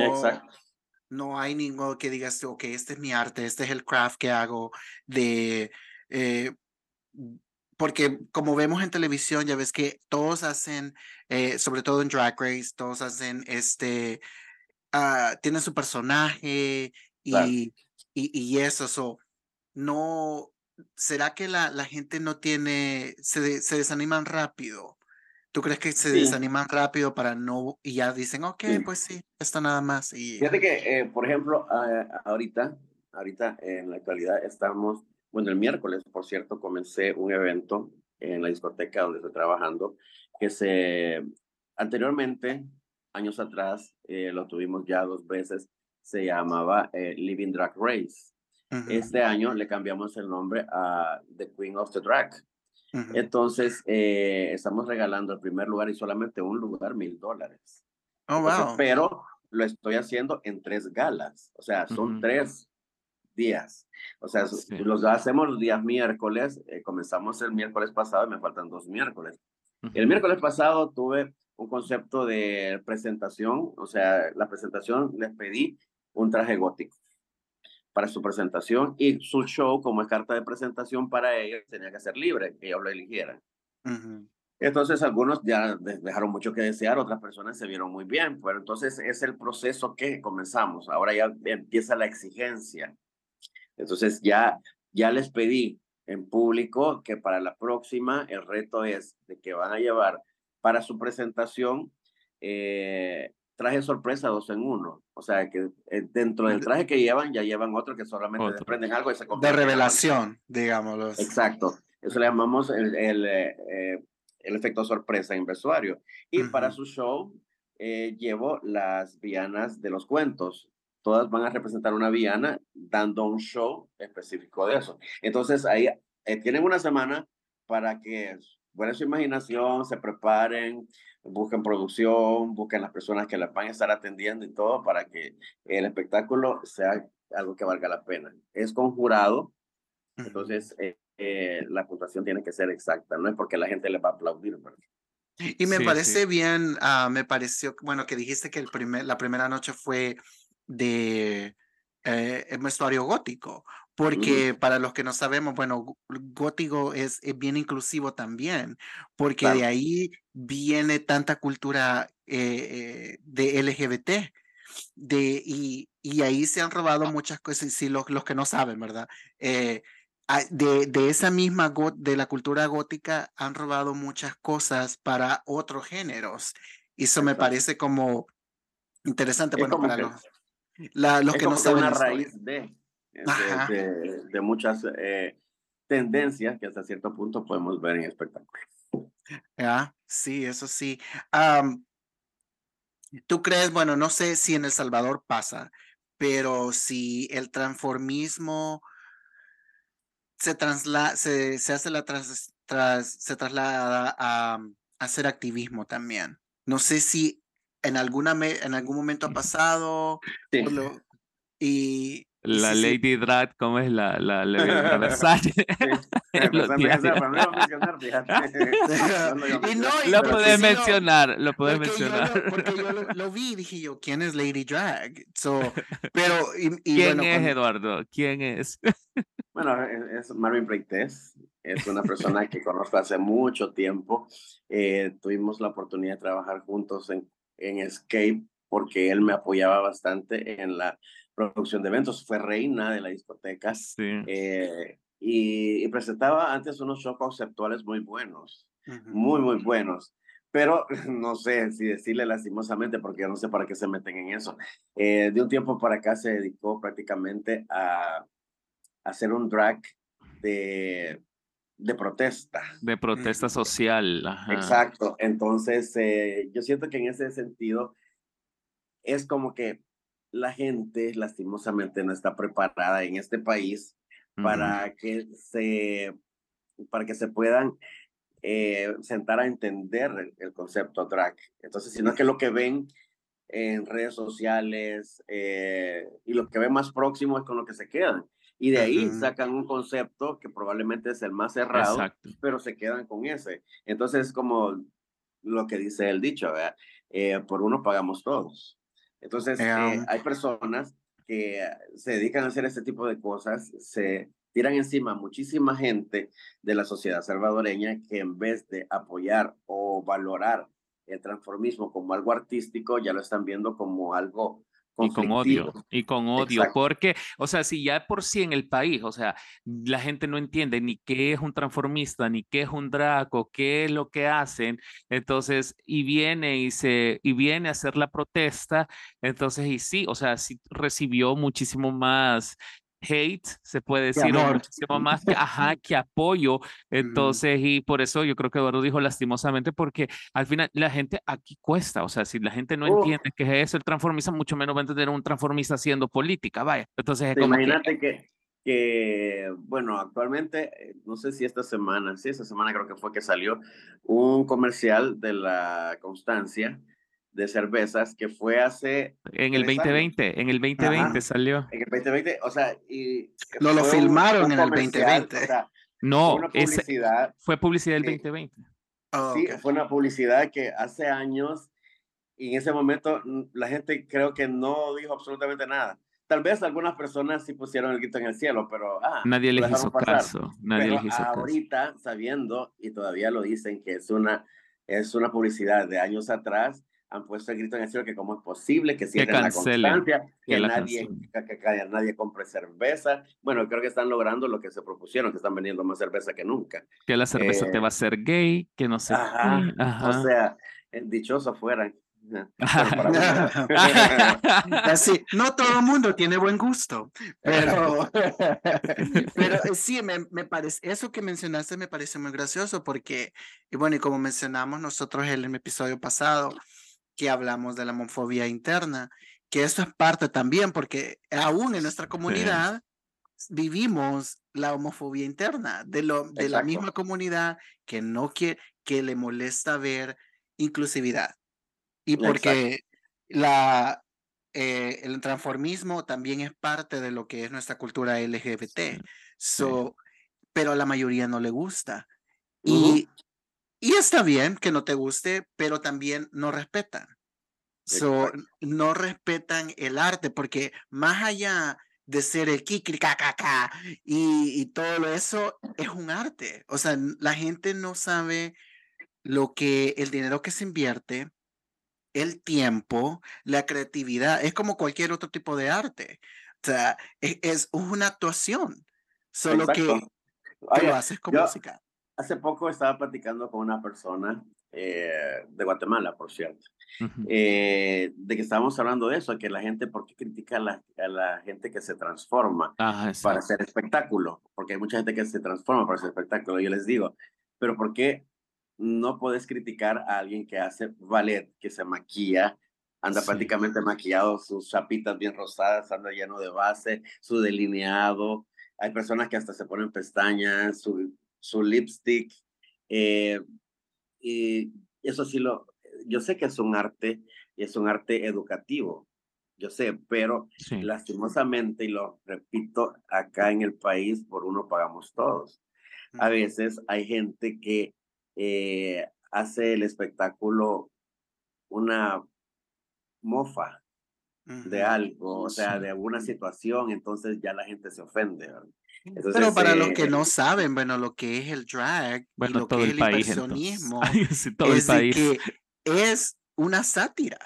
no hay ninguno que digas, ok, este es mi arte, este es el craft que hago de... Eh, porque como vemos en televisión, ya ves que todos hacen, eh, sobre todo en Drag Race, todos hacen este, uh, tienen su personaje y, y, y, eso, so, no, ¿será que la, la gente no tiene, se, se desaniman rápido? ¿Tú crees que se desaniman rápido para no, y ya dicen, ok, pues sí, esto nada más? Y... Fíjate que, eh, por ejemplo, ahorita, ahorita en la actualidad estamos, bueno, el miércoles, por cierto, comencé un evento en la discoteca donde estoy trabajando, que se, anteriormente, años atrás, eh, lo tuvimos ya dos veces, se llamaba eh, Living Drag Race. Este año le cambiamos el nombre a The Queen of the Drag. Entonces, eh, estamos regalando el primer lugar y solamente un lugar, mil dólares. Oh, wow. Pero lo estoy haciendo en tres galas, o sea, son tres días. O sea, los hacemos los días miércoles, eh, comenzamos el miércoles pasado y me faltan dos miércoles. El miércoles pasado tuve un concepto de presentación, o sea, la presentación les pedí un traje gótico para su presentación y su show como es carta de presentación para ellos tenía que ser libre, que ellos lo eligieran. Entonces algunos ya dejaron mucho que desear, otras personas se vieron muy bien, pero entonces es el proceso que comenzamos. Ahora ya empieza la exigencia. Entonces ya, ya les pedí en público que para la próxima el reto es de que van a llevar para su presentación eh, traje sorpresa dos en uno. O sea, que eh, dentro del traje que llevan, ya llevan otro que solamente desprenden algo y se De revelación, digámoslo. Exacto. Eso le llamamos el, el, eh, eh, el efecto sorpresa en vestuario. Y para su show, llevo las vianas de los cuentos. Todas van a representar una viana dando un show específico de eso. Entonces, ahí tienen una semana para que buena su imaginación, se preparen, busquen producción, busquen las personas que las van a estar atendiendo y todo para que el espectáculo sea algo que valga la pena. Es conjurado, entonces eh, eh, la puntuación tiene que ser exacta, no es porque la gente le va a aplaudir. Y me parece bien, uh, me pareció, bueno, que dijiste que el primer, la primera noche fue de eh, vestuario gótico, porque para los que no sabemos, bueno, gótico es, bien inclusivo también, porque de ahí viene tanta cultura eh, de LGBT. De, y, y ahí se han robado muchas cosas, sí, los, los que no saben, ¿verdad? Eh, de, de, esa misma, de la cultura gótica, han robado muchas cosas para otros géneros. Y eso me parece como interesante, bueno, para los, la, los que no saben. Una raíz de de, muchas eh, tendencias que hasta cierto punto podemos ver en espectáculos. Ah, sí, eso sí. ¿Tú crees, bueno, no sé si en El Salvador pasa, pero si el transformismo se, trasla se, se hace la tras, tras, se traslada a, hacer activismo también? No sé si en, alguna en algún momento ha pasado y la Lady Drag, ¿cómo es la, la, la, Versace? Lo puedes mencionar, lo puedes mencionar. porque yo lo, vi y dije yo, ¿quién es Lady Drag? So, pero, y, ¿Quién es Eduardo? ¿Quién es? bueno, es Marvin Preites, es una persona que conozco hace mucho tiempo. Eh, tuvimos la oportunidad de trabajar juntos en, en Escape porque él me apoyaba bastante en la producción de eventos, fue reina de la discoteca eh, y, presentaba antes unos shows conceptuales muy buenos, muy, muy buenos. Pero no sé si decirle lastimosamente, porque yo no sé para qué se meten en eso. Eh, de un tiempo para acá se dedicó prácticamente a, hacer un drag de, de protesta. De protesta social. Exacto. Entonces, eh, yo siento que en ese sentido es como que la gente lastimosamente no está preparada en este país para que se para que se puedan eh, sentar a entender el, concepto drag. Entonces, sino que lo que ven en redes sociales eh, y lo que ven más próximo es con lo que se quedan. Y de ahí sacan un concepto que probablemente es el más cerrado, pero se quedan con ese. Entonces, como lo que dice el dicho, eh, por uno pagamos todos. Entonces, eh, hay personas que se dedican a hacer este tipo de cosas, se tiran encima muchísima gente de la sociedad salvadoreña que en vez de apoyar o valorar el transformismo como algo artístico, ya lo están viendo como algo y con odio, y con odio, porque, o sea, si ya por sí en el país, o sea, la gente no entiende ni qué es un transformista, ni qué es un draco, qué es lo que hacen, entonces, y viene y se, y viene a hacer la protesta, entonces, y sí, o sea, sí recibió muchísimo más hate, se puede decir, muchísimo más que, ajá, que apoyo. Entonces, y por eso yo creo que Eduardo dijo lastimosamente, porque al final la gente aquí cuesta, o sea, si la gente no entiende que es eso el transformista, mucho menos va a entender un transformista haciendo política, vaya. Entonces, imagínate que, que, bueno, actualmente, eh, no sé si esta semana, sí, esta semana creo que fue que salió un comercial de la Constancia de cervezas que fue hace... En el 2020, en el 2020 salió. En el 2020, o sea, y... No lo filmaron en el 2020. no, publicidad, fue publicidad del 2020. sí, fue una publicidad que hace años y en ese momento la gente creo que no dijo absolutamente nada. Tal vez algunas personas sí pusieron el grito en el cielo, pero ah, nadie les hizo caso. Nadie les hizo ahorita, sabiendo, y todavía lo dicen, que es una, es una publicidad de años atrás, han puesto el grito en el cielo que cómo es posible que cierren la constancia, que, nadie, que, nadie compre cerveza. Bueno, creo que están logrando lo que se propusieron, que están vendiendo más cerveza que nunca. Que la cerveza te eh, va a hacer gay, que no sé. Ajá, O sea, eh, dichoso fuera Así, no todo el mundo tiene buen gusto, pero, pero eh, sí, me, me, parece, eso que mencionaste me parece muy gracioso porque, y bueno, y como mencionamos nosotros en el episodio pasado, que hablamos de la homofobia interna, que esto es parte también, porque aún en nuestra comunidad vivimos la homofobia interna de, lo, de la misma comunidad que no quiere, que le molesta ver inclusividad. Y porque la, eh, el transformismo también es parte de lo que es nuestra cultura LGBT. So, Pero a la mayoría no le gusta. Y, y está bien que no te guste, pero también no respetan. So, no respetan el arte, porque más allá de ser el kikirikakaka y, y todo eso, es un arte. O sea, la gente no sabe lo que el dinero que se invierte el tiempo, la creatividad, es como cualquier otro tipo de arte. O sea, e, es, una actuación, solo que, lo haces con música. Hace poco estaba platicando con una persona eh, de Guatemala, por cierto, eh, de que estábamos hablando de eso, que la gente, ¿por qué critica a la, a la gente que se transforma para hacer espectáculo? Porque hay mucha gente que se transforma para hacer espectáculo. Yo les digo, pero ¿por qué no puedes criticar a alguien que hace ballet, que se maquilla, anda prácticamente maquillado, sus chapitas bien rosadas, anda lleno de base, su delineado. Hay personas que hasta se ponen pestañas, su, su lipstick. Eh, y eso sí lo, yo sé que es un arte y es un arte educativo, yo sé, pero lastimosamente, y lo repito, acá en el país por uno pagamos todos. A veces hay gente que eh, hace el espectáculo una mofa de algo, o sea, de alguna situación, entonces ya la gente se ofende. Pero para los que no saben, bueno, lo que es el drag y lo que es el impresionismo es que es una sátira.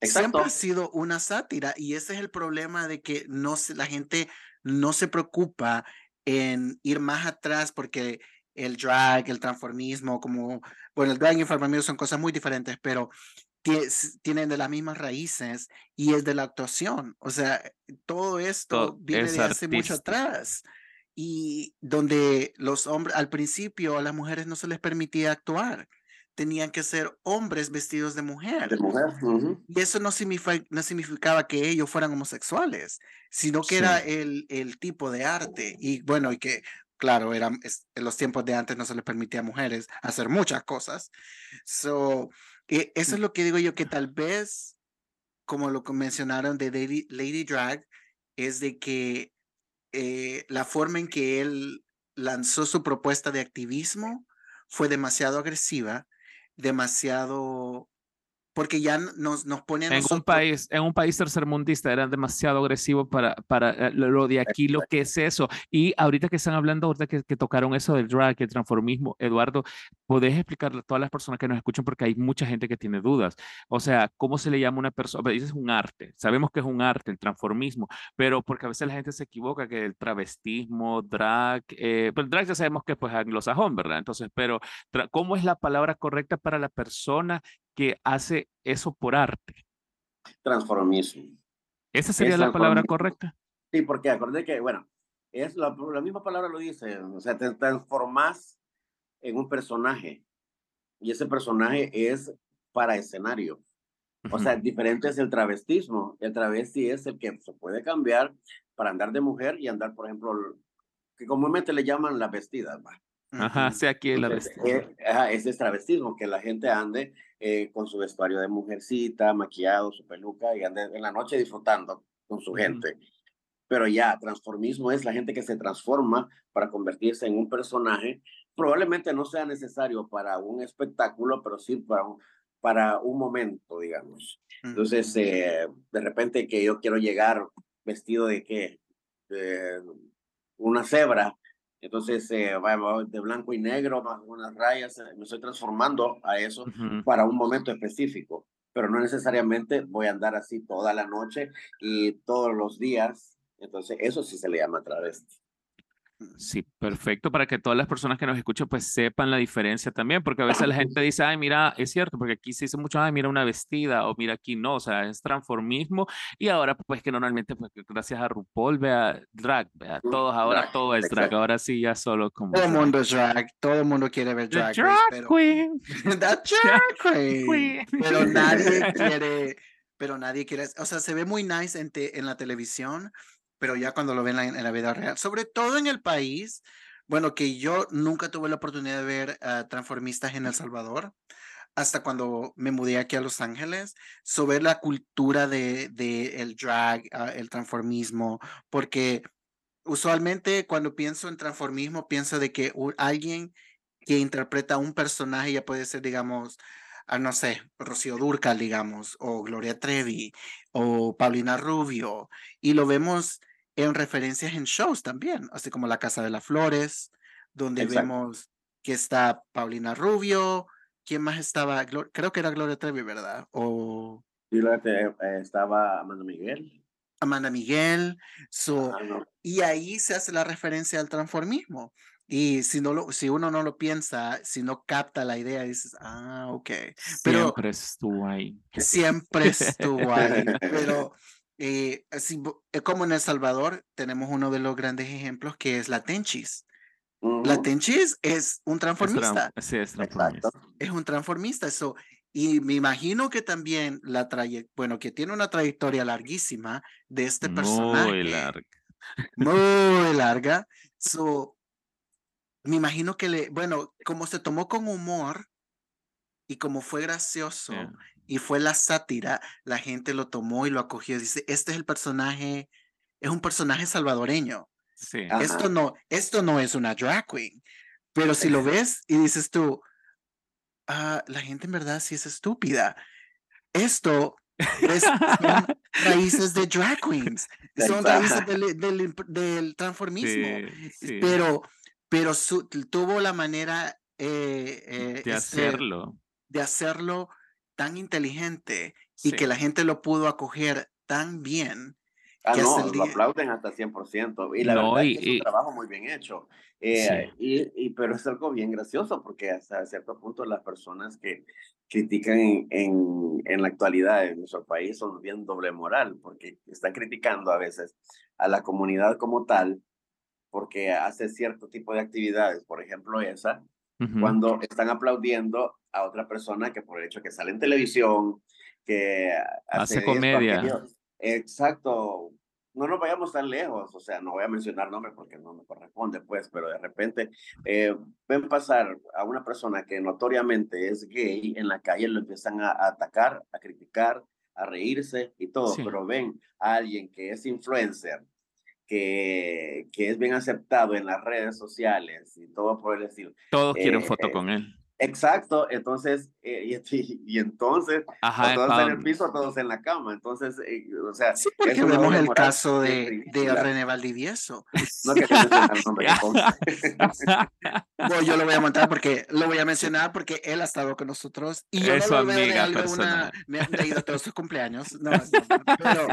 Siempre ha sido una sátira y ese es el problema de que no se, la gente no se preocupa en ir más atrás porque el drag, el transformismo, como, bueno, el drag y el transformismo son cosas muy diferentes, pero tienen de las mismas raíces y es de la actuación. O sea, todo esto viene de hace mucho atrás y donde los hombres, al principio a las mujeres no se les permitía actuar. Tenían que ser hombres vestidos de mujer. De mujer. Y eso no, no significaba que ellos fueran homosexuales, sino que era el, el tipo de arte. Y bueno, y que claro, eran, en los tiempos de antes no se les permitía a mujeres hacer muchas cosas. So, e, eso es lo que digo yo, que tal vez, como lo mencionaron de Lady, Drag, es de que eh, la forma en que él lanzó su propuesta de activismo fue demasiado agresiva, demasiado porque ya nos, nos ponen en un país en un país tercermundista era demasiado agresivo para, para eh, lo de aquí lo que es eso. Y ahorita que están hablando ahorita que, que tocaron eso del drag el transformismo Eduardo podés explicarle a todas las personas que nos escuchan porque hay mucha gente que tiene dudas. O sea cómo se le llama a una persona es un arte sabemos que es un arte el transformismo pero porque a veces la gente se equivoca que el travestismo drag eh, pues el drag ya sabemos que pues anglosajón verdad entonces pero cómo es la palabra correcta para la persona que hace eso por arte. Transformismo. ¿Esa sería la palabra correcta? Sí, porque acordé que, bueno, es la, la, misma palabra lo dice, o sea, te transformas en un personaje y ese personaje es para escenario. O sea, diferente es el travestismo. El travesti es el que se puede cambiar para andar de mujer y andar, por ejemplo, que comúnmente le llaman la vestida. Ajá, sí, aquí es la vestida. Eh, ese es travestismo, que la gente ande eh, con su vestuario de mujercita, maquillado, su peluca y ande en la noche disfrutando con su gente. Pero ya, transformismo es la gente que se transforma para convertirse en un personaje. Probablemente no sea necesario para un espectáculo, pero sí para un, para un momento, digamos. Entonces, eh, de repente que yo quiero llegar vestido de qué? De una cebra. Entonces, eh, de blanco y negro, más unas rayas, eh, me estoy transformando a eso para un momento específico, pero no necesariamente voy a andar así toda la noche y todos los días. Entonces, eso sí se le llama travesti. Sí, perfecto, para que todas las personas que nos escuchan pues sepan la diferencia también, porque a veces la gente dice, ay, mira, es cierto, porque aquí se dice mucho, ay, mira una vestida, o mira aquí no, o sea, es transformismo, y ahora pues que normalmente, pues gracias a RuPaul, vea, drag, vea, todos ahora todo es drag, ahora sí ya solo como... Todo el mundo es drag, todo el mundo quiere ver drag, drag pero... queen. drag queen. Pero nadie quiere, pero nadie quiere, o sea, se ve muy nice en, en la televisión, pero ya cuando lo ven en, la vida real, sobre todo en el país, bueno, que yo nunca tuve la oportunidad de ver transformistas en El Salvador, hasta cuando me mudé aquí a Los Ángeles, sobre la cultura de, de el drag, ah, el transformismo, porque usualmente cuando pienso en transformismo, pienso de que alguien que interpreta un personaje ya puede ser, digamos, ah, no sé, Rocío Durcal, digamos, o Gloria Trevi, o Paulina Rubio, y lo vemos en referencias en shows también, así como La Casa de las Flores, donde vemos que está Paulina Rubio, ¿quién más estaba? Creo que era Gloria Trevi, ¿verdad? O... Sí, eh, estaba Amanda Miguel. Amanda Miguel, so, y ahí se hace la referencia al transformismo. Y si, no lo, si uno no lo piensa, si no capta la idea, dices, ah, ok. Pero, siempre estuvo ahí. Siempre estuvo ahí. pero eh, así, eh, como en El Salvador, tenemos uno de los grandes ejemplos que es la Tenchis. La Tenchis es un transformista. Es sí, es transformista. Es un transformista. Eso, y me imagino que también la trayectoria, bueno, que tiene una trayectoria larguísima de este personaje. Muy larga. Muy larga. So, me imagino que le, bueno, como se tomó con humor y como fue gracioso, y fue la sátira, la gente lo tomó y lo acogió. Dice, este es el personaje, es un personaje salvadoreño. Sí. Esto no, esto no es una drag queen. Pero si lo ves y dices tú, ah, la gente en verdad sí es estúpida. Esto es, son raíces de drag queens, son raíces del, del, transformismo. Pero, pero tuvo la manera eh, eh, de este, hacerlo. De hacerlo tan inteligente y que la gente lo pudo acoger tan bien. Ah, no, lo aplauden hasta 100%. Y la verdad es un trabajo muy bien hecho. Eh, y, y, pero es algo bien gracioso porque hasta cierto punto las personas que critican en, en, la actualidad en nuestro país son bien doble moral porque están criticando a veces a la comunidad como tal porque hace cierto tipo de actividades, por ejemplo esa, cuando están aplaudiendo a otra persona que por el hecho que sale en televisión, que hace, comedia. exacto. No nos vayamos tan lejos, o sea, no voy a mencionar nombres porque no me corresponde, pues, pero de repente eh, ven pasar a una persona que notoriamente es gay en la calle, lo empiezan a, atacar, a criticar, a reírse y todo, pero ven a alguien que es influencer, que, que es bien aceptado en las redes sociales y todo por el estilo. Todos quieren foto con él. Exacto, entonces, eh, y, y, entonces, todos en el piso, todos en la cama, entonces, eh, o sea... Sí, porque vemos el caso de, de René Valdivieso. No mencionar el nombre. bueno, yo lo voy a montar porque, lo voy a mencionar porque él ha estado con nosotros y yo no lo veo de alguna, me han leído todos sus cumpleaños, no, pero,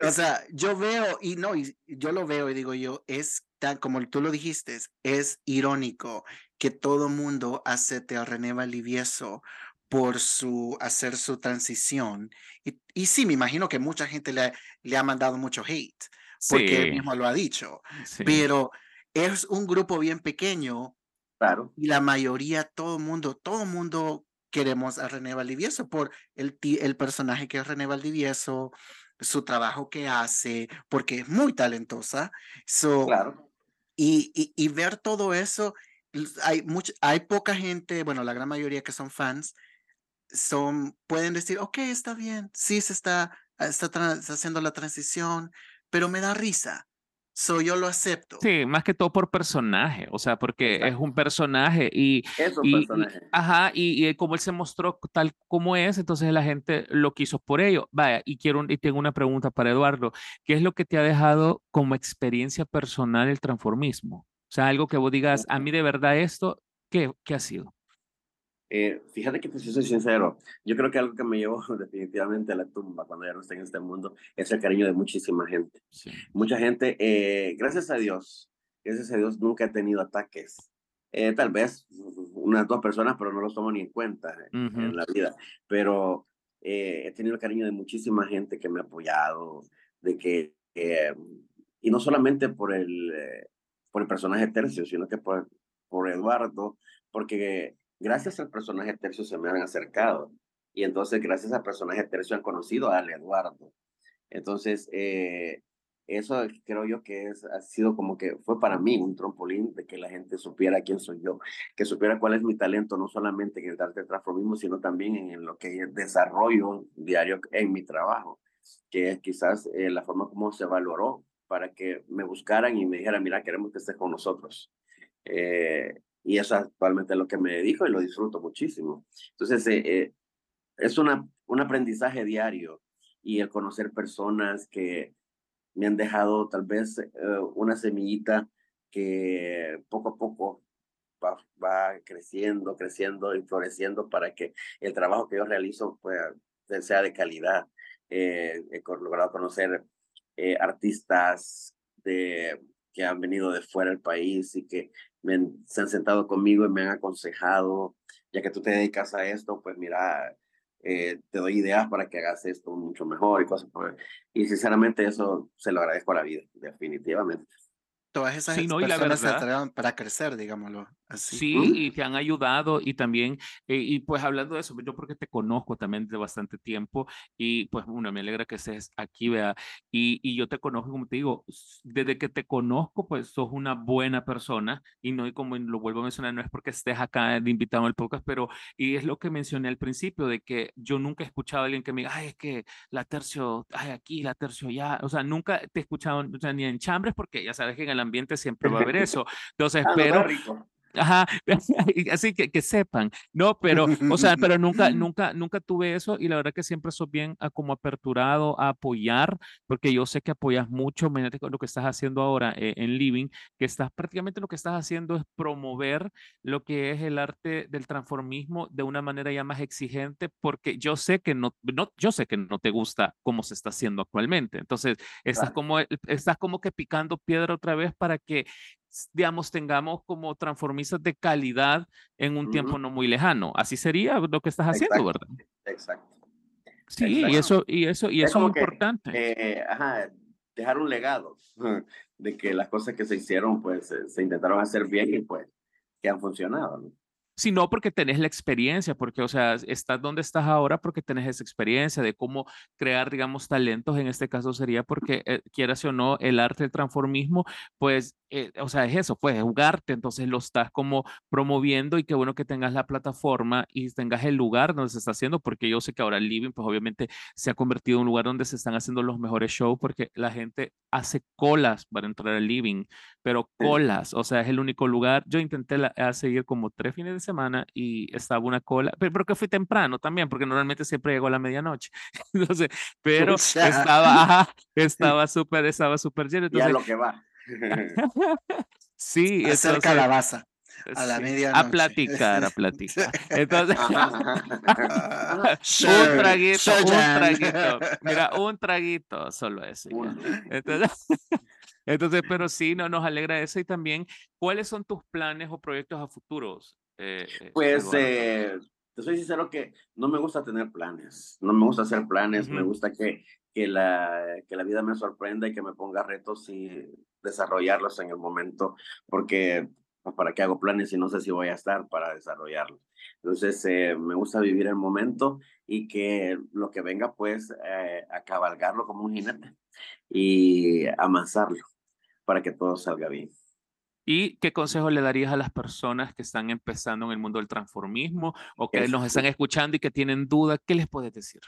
o sea, yo veo, y no, y yo lo veo y digo yo, es tan, como tú lo dijiste, es irónico que todo mundo acepte a René Valivieso por su hacer su transición. Y, y, sí, me imagino que mucha gente le, le ha mandado mucho hate, porque él mismo lo ha dicho, pero es un grupo bien pequeño. Claro. Y la mayoría, todo el mundo, todo el mundo queremos a René Valdivieso por el, el personaje que es René Valdivieso, su trabajo que hace, porque es muy talentosa. So, Claro. y, y, y ver todo eso, hay, mucha, hay poca gente, bueno, la gran mayoría que son fans, son, pueden decir, ok, está bien, sí se está, está, tra- está haciendo la transición, pero me da risa. So yo lo acepto. Sí, más que todo por personaje, o sea, porque es un personaje y, Es un y, y- personaje. ajá, y, y como él se mostró tal como es, entonces la gente lo quiso por ello. Vaya, y quiero, y tengo una pregunta para Eduardo. ¿Qué es lo que te ha dejado como experiencia personal el transformismo? O sea, algo que vos digas, a mí de verdad esto, ¿qué, qué ha sido? Eh, fíjate que te soy sincero, yo creo que algo que me llevó definitivamente a la tumba cuando ya no esté en este mundo es el cariño de muchísima gente. Sí. Mucha gente, eh, gracias a Dios, gracias a Dios nunca he tenido ataques. Eh, tal vez unas dos personas, pero no los tomo ni en cuenta en la vida. Pero eh, he tenido el cariño de muchísima gente que me ha apoyado, de que, y no solamente por el, por el personaje tercio, sino que por, por Eduardo, porque gracias al personaje tercio se me han acercado. Y entonces, gracias al personaje tercio han conocido a Eduardo. Entonces, eh, eso creo yo que es, ha sido como que fue para mí un trampolín de que la gente supiera quién soy yo, que supiera cuál es mi talento, no solamente en el arte transformismo, sino también en lo que es desarrollo diario en mi trabajo, que es quizás eh, la forma como se valoró para que me buscaran y me dijeran, mira, queremos que estés con nosotros. Eh, y eso es actualmente lo que me dedico y lo disfruto muchísimo. Entonces, eh, eh, es una, un aprendizaje diario y el conocer personas que me han dejado tal vez eh, una semillita que poco a poco va, va creciendo, creciendo y floreciendo para que el trabajo que yo realizo pues, sea de calidad. Eh, he logrado conocer eh, artistas de, que han venido de fuera del país y que me han- se han sentado conmigo y me han aconsejado, ya que tú te dedicas a esto, pues mira, eh, te doy ideas para que hagas esto mucho mejor y cosas por Y sinceramente eso se lo agradezco a la vida, definitivamente. Todas esas Sí, no, y la verdad- para crecer, digámoslo así. Sí, ¿Mm? y te han ayudado y también, eh, y pues hablando de eso, yo porque te conozco también de bastante tiempo y pues bueno, me alegra que estés aquí, vea, y, y yo te conozco, como te digo, desde que te conozco, pues sos una buena persona y no, y como lo vuelvo a mencionar, no es porque estés acá de invitado al podcast, pero y es lo que mencioné al principio, de que yo nunca he escuchado a alguien que me diga, ay, es que la tercio, ay, aquí, la tercio allá, o sea, nunca te he escuchado, o sea, ni en chambres, porque ya sabes que en el ambiente siempre va a haber eso, entonces, Ah, pero... Ajá, así que, que sepan, ¿no? Pero, o sea, pero nunca, nunca, nunca tuve eso y la verdad que siempre sos bien a como aperturado a apoyar, porque yo sé que apoyas mucho, imagínate con lo que estás haciendo ahora eh, en Living, que estás prácticamente lo que estás haciendo es promover lo que es el arte del transformismo de una manera ya más exigente, porque yo sé que no, no yo sé que no te gusta cómo se está haciendo actualmente, entonces estás Claro. como, estás como que picando piedra otra vez para que digamos, tengamos como transformistas de calidad en un tiempo Ujú. no muy lejano. Así sería lo que estás haciendo, Exacto. ¿verdad? Exacto. Sí, y Exacto. eso, y eso, y Es eso es como que, importante. Eh, ajá, dejar un legado de que las cosas que se hicieron, pues se, se intentaron hacer bien y pues que han funcionado. ¿no? Sino porque tenés la experiencia, porque, o sea, estás donde estás ahora porque tenés esa experiencia de cómo crear, digamos, talentos. En este caso sería porque, eh, quieras o no, el arte del transformismo, pues, eh, o sea, es eso, pues, jugarte, entonces lo estás como promoviendo y qué bueno que tengas la plataforma y tengas el lugar donde se está haciendo, porque yo sé que ahora el Living, pues, obviamente se ha convertido en un lugar donde se están haciendo los mejores shows porque la gente hace colas para entrar al Living, pero colas, o sea, es el único lugar. Yo intenté la, a seguir como tres fines de semana y estaba una cola, pero, pero que fui temprano también, porque normalmente siempre llego a la medianoche. Entonces, pero estaba, estaba súper, estaba súper lleno. Entonces, lo que va. sí, Hacer entonces, calabaza. a la sí, medianoche. a platicar, a platicar. Entonces, un traguito, un traguito. Mira, un traguito, solo eso. ya. Entonces, entonces, pero sí, no, nos alegra eso. Y también, ¿cuáles son tus planes o proyectos a futuros? Eh, eh, Pues eh, te soy sincero que no me gusta tener planes, no me gusta hacer planes, me gusta que, que, la, que la vida me sorprenda y que me ponga retos y desarrollarlos en el momento, porque pues, para qué hago planes si no sé si voy a estar para desarrollarlos. Entonces, eh, me gusta vivir el momento y que lo que venga, pues, eh, a cabalgarlo como un jinete y amasarlo para que todo salga bien. ¿Y qué consejo le darías a las personas que están empezando en el mundo del transformismo o que nos están escuchando y que tienen duda? ¿Qué les puedes decir?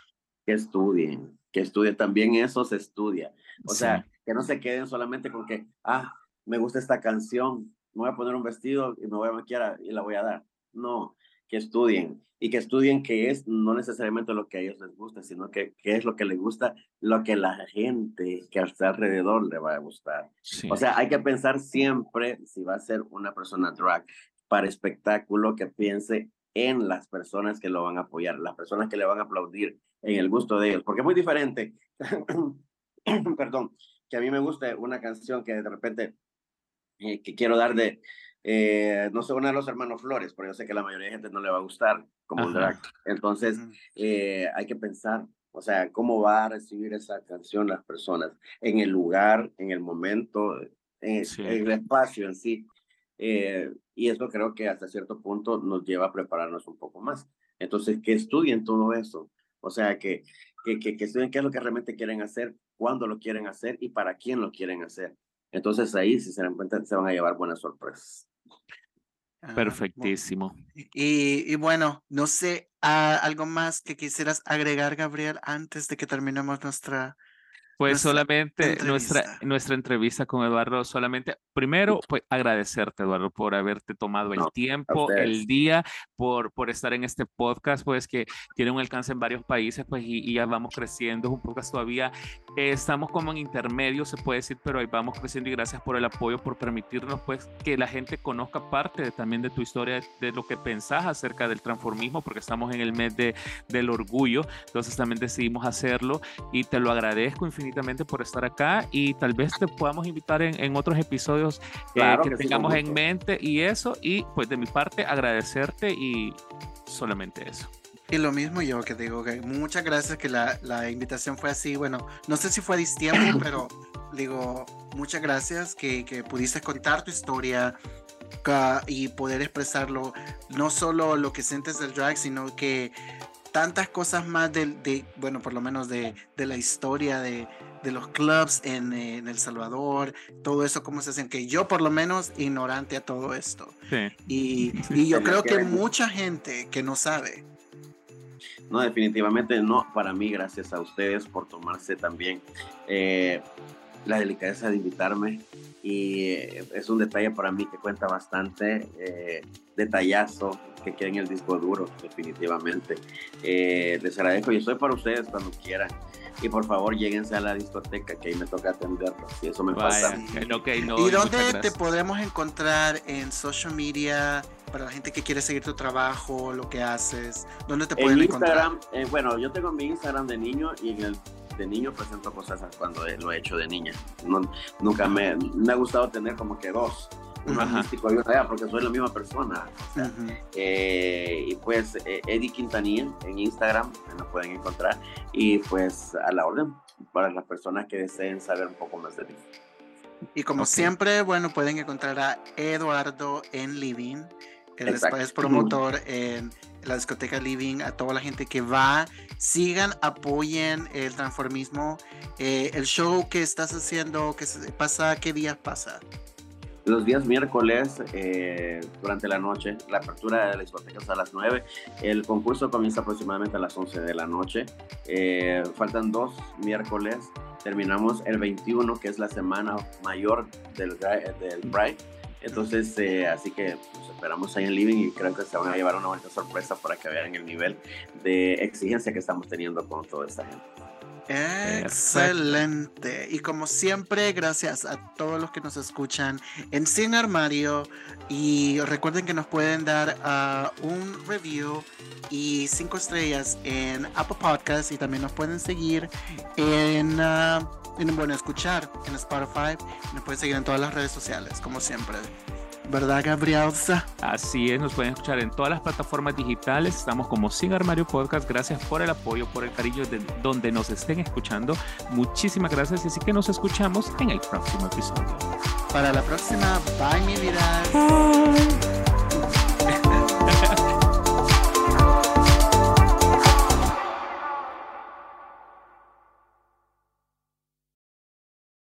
Que estudien, que estudien. También eso se estudia. O sea, que no se queden solamente con que, ah, me gusta esta canción, me voy a poner un vestido y me voy a maquillar y la voy a dar. No, que estudien y que estudien qué es no necesariamente lo que a ellos les gusta, sino que qué es lo que les gusta, lo que la gente que está alrededor le va a gustar. O sea, hay que pensar siempre si va a ser una persona drag para espectáculo que piense en las personas que lo van a apoyar, las personas que le van a aplaudir en el gusto de ellos, porque es muy diferente, perdón, que a mí me guste una canción que de repente eh, que quiero dar de, eh, no sé, una de los hermanos Flores, pero yo sé que la mayoría de gente no le va a gustar como un drag. Entonces, eh, hay que pensar, o sea, cómo va a recibir esa canción las personas en el lugar, en el momento, en, el espacio en sí. y eso creo que hasta cierto punto nos lleva a prepararnos un poco más. Entonces, que estudien todo eso. O sea, que, que, que, que estudien qué es lo que realmente quieren hacer, cuándo lo quieren hacer y para quién lo quieren hacer. Entonces ahí, si se dan cuenta, se van a llevar buenas sorpresas. Ah, Perfectísimo. Y, y, bueno, no sé, ¿algo más que quisieras agregar, Gabriel, antes de que terminemos nuestra, pues solamente nuestra, nuestra entrevista con Eduardo, solamente, primero, pues agradecerte, Eduardo, por haberte tomado el tiempo, el día, por, por estar en este podcast, pues que tiene un alcance en varios países, pues y, ya vamos creciendo, es un podcast todavía, estamos como en intermedio, se puede decir, pero ahí vamos creciendo y gracias por el apoyo, por permitirnos, pues, que la gente conozca parte también de tu historia, de lo que pensás acerca del transformismo, porque estamos en el mes de, del orgullo, entonces también decidimos hacerlo y te lo agradezco infinitamente por estar acá y tal vez te podamos invitar en, en otros episodios eh, que, tengamos en mente y eso. Y pues de mi parte agradecerte y solamente eso. Y lo mismo yo que digo, que muchas gracias que la, la invitación fue así. Bueno, no sé si fue a distiempo, pero digo, muchas gracias que, que pudiste contar tu historia, y poder expresarlo, no solo lo que sientes del drag, sino que tantas cosas más de, bueno, por lo menos de, de la historia de, de los clubs en, en, El Salvador, todo eso, cómo se hacen, que yo por lo menos ignorante a todo esto. Y, y, yo creo que mucha gente que no sabe. No, definitivamente no. Para mí, gracias a ustedes por tomarse también eh, la delicadeza de invitarme. Y eh, es un detalle para mí que cuenta bastante, eh, detallazo, que quieren el disco duro, definitivamente. Eh, les agradezco y estoy para ustedes cuando quieran. Y por favor, lléguense a la discoteca, que ahí me toca atenderlos. Y eso me pasa. ¿Y dónde te podemos encontrar en social media para la gente que quiere seguir tu trabajo, lo que haces? ¿Dónde te pueden en Instagram, encontrar? Eh, bueno, yo tengo mi Instagram de niño y en el de niño presento cosas cuando lo he hecho de niña. No, nunca me, me ha gustado tener como que dos un artístico y una porque soy la misma persona. Eh, y pues eh, Eddie Quintanilla en Instagram, me pueden encontrar. Y pues a la orden para las personas que deseen saber un poco más de mí. Y como siempre, bueno, pueden encontrar a Eduardo en Living. Él es promotor en la discoteca Living, a toda la gente que va, sigan, apoyen el transformismo. Eh, el show que estás haciendo, que pasa, ¿qué días pasa? los días miércoles eh, durante la noche. La apertura de la discoteca es a las 9. El concurso comienza aproximadamente a las 11 de la noche. Eh, faltan dos miércoles. Terminamos el 21, que es la semana mayor del, del Pride. Entonces, eh, así que nos esperamos ahí en Living y creo que se van a llevar una buena sorpresa para que vean el nivel de exigencia que estamos teniendo con toda esta gente. Excelente. Y como siempre, gracias a todos los que nos escuchan en Sin Armario. Y recuerden que nos pueden dar uh, un review y cinco estrellas en Apple Podcasts y también nos pueden seguir en, uh, en bueno, escuchar en Spotify. Nos pueden seguir en todas las redes sociales, como siempre. ¿Verdad, Gabriel? Así es, nos pueden escuchar en todas las plataformas digitales. Estamos como Sin Armario Podcast. Gracias por el apoyo, por el cariño de donde nos estén escuchando. Muchísimas gracias y así que nos escuchamos en el próximo episodio. Para la próxima, bye mi vida.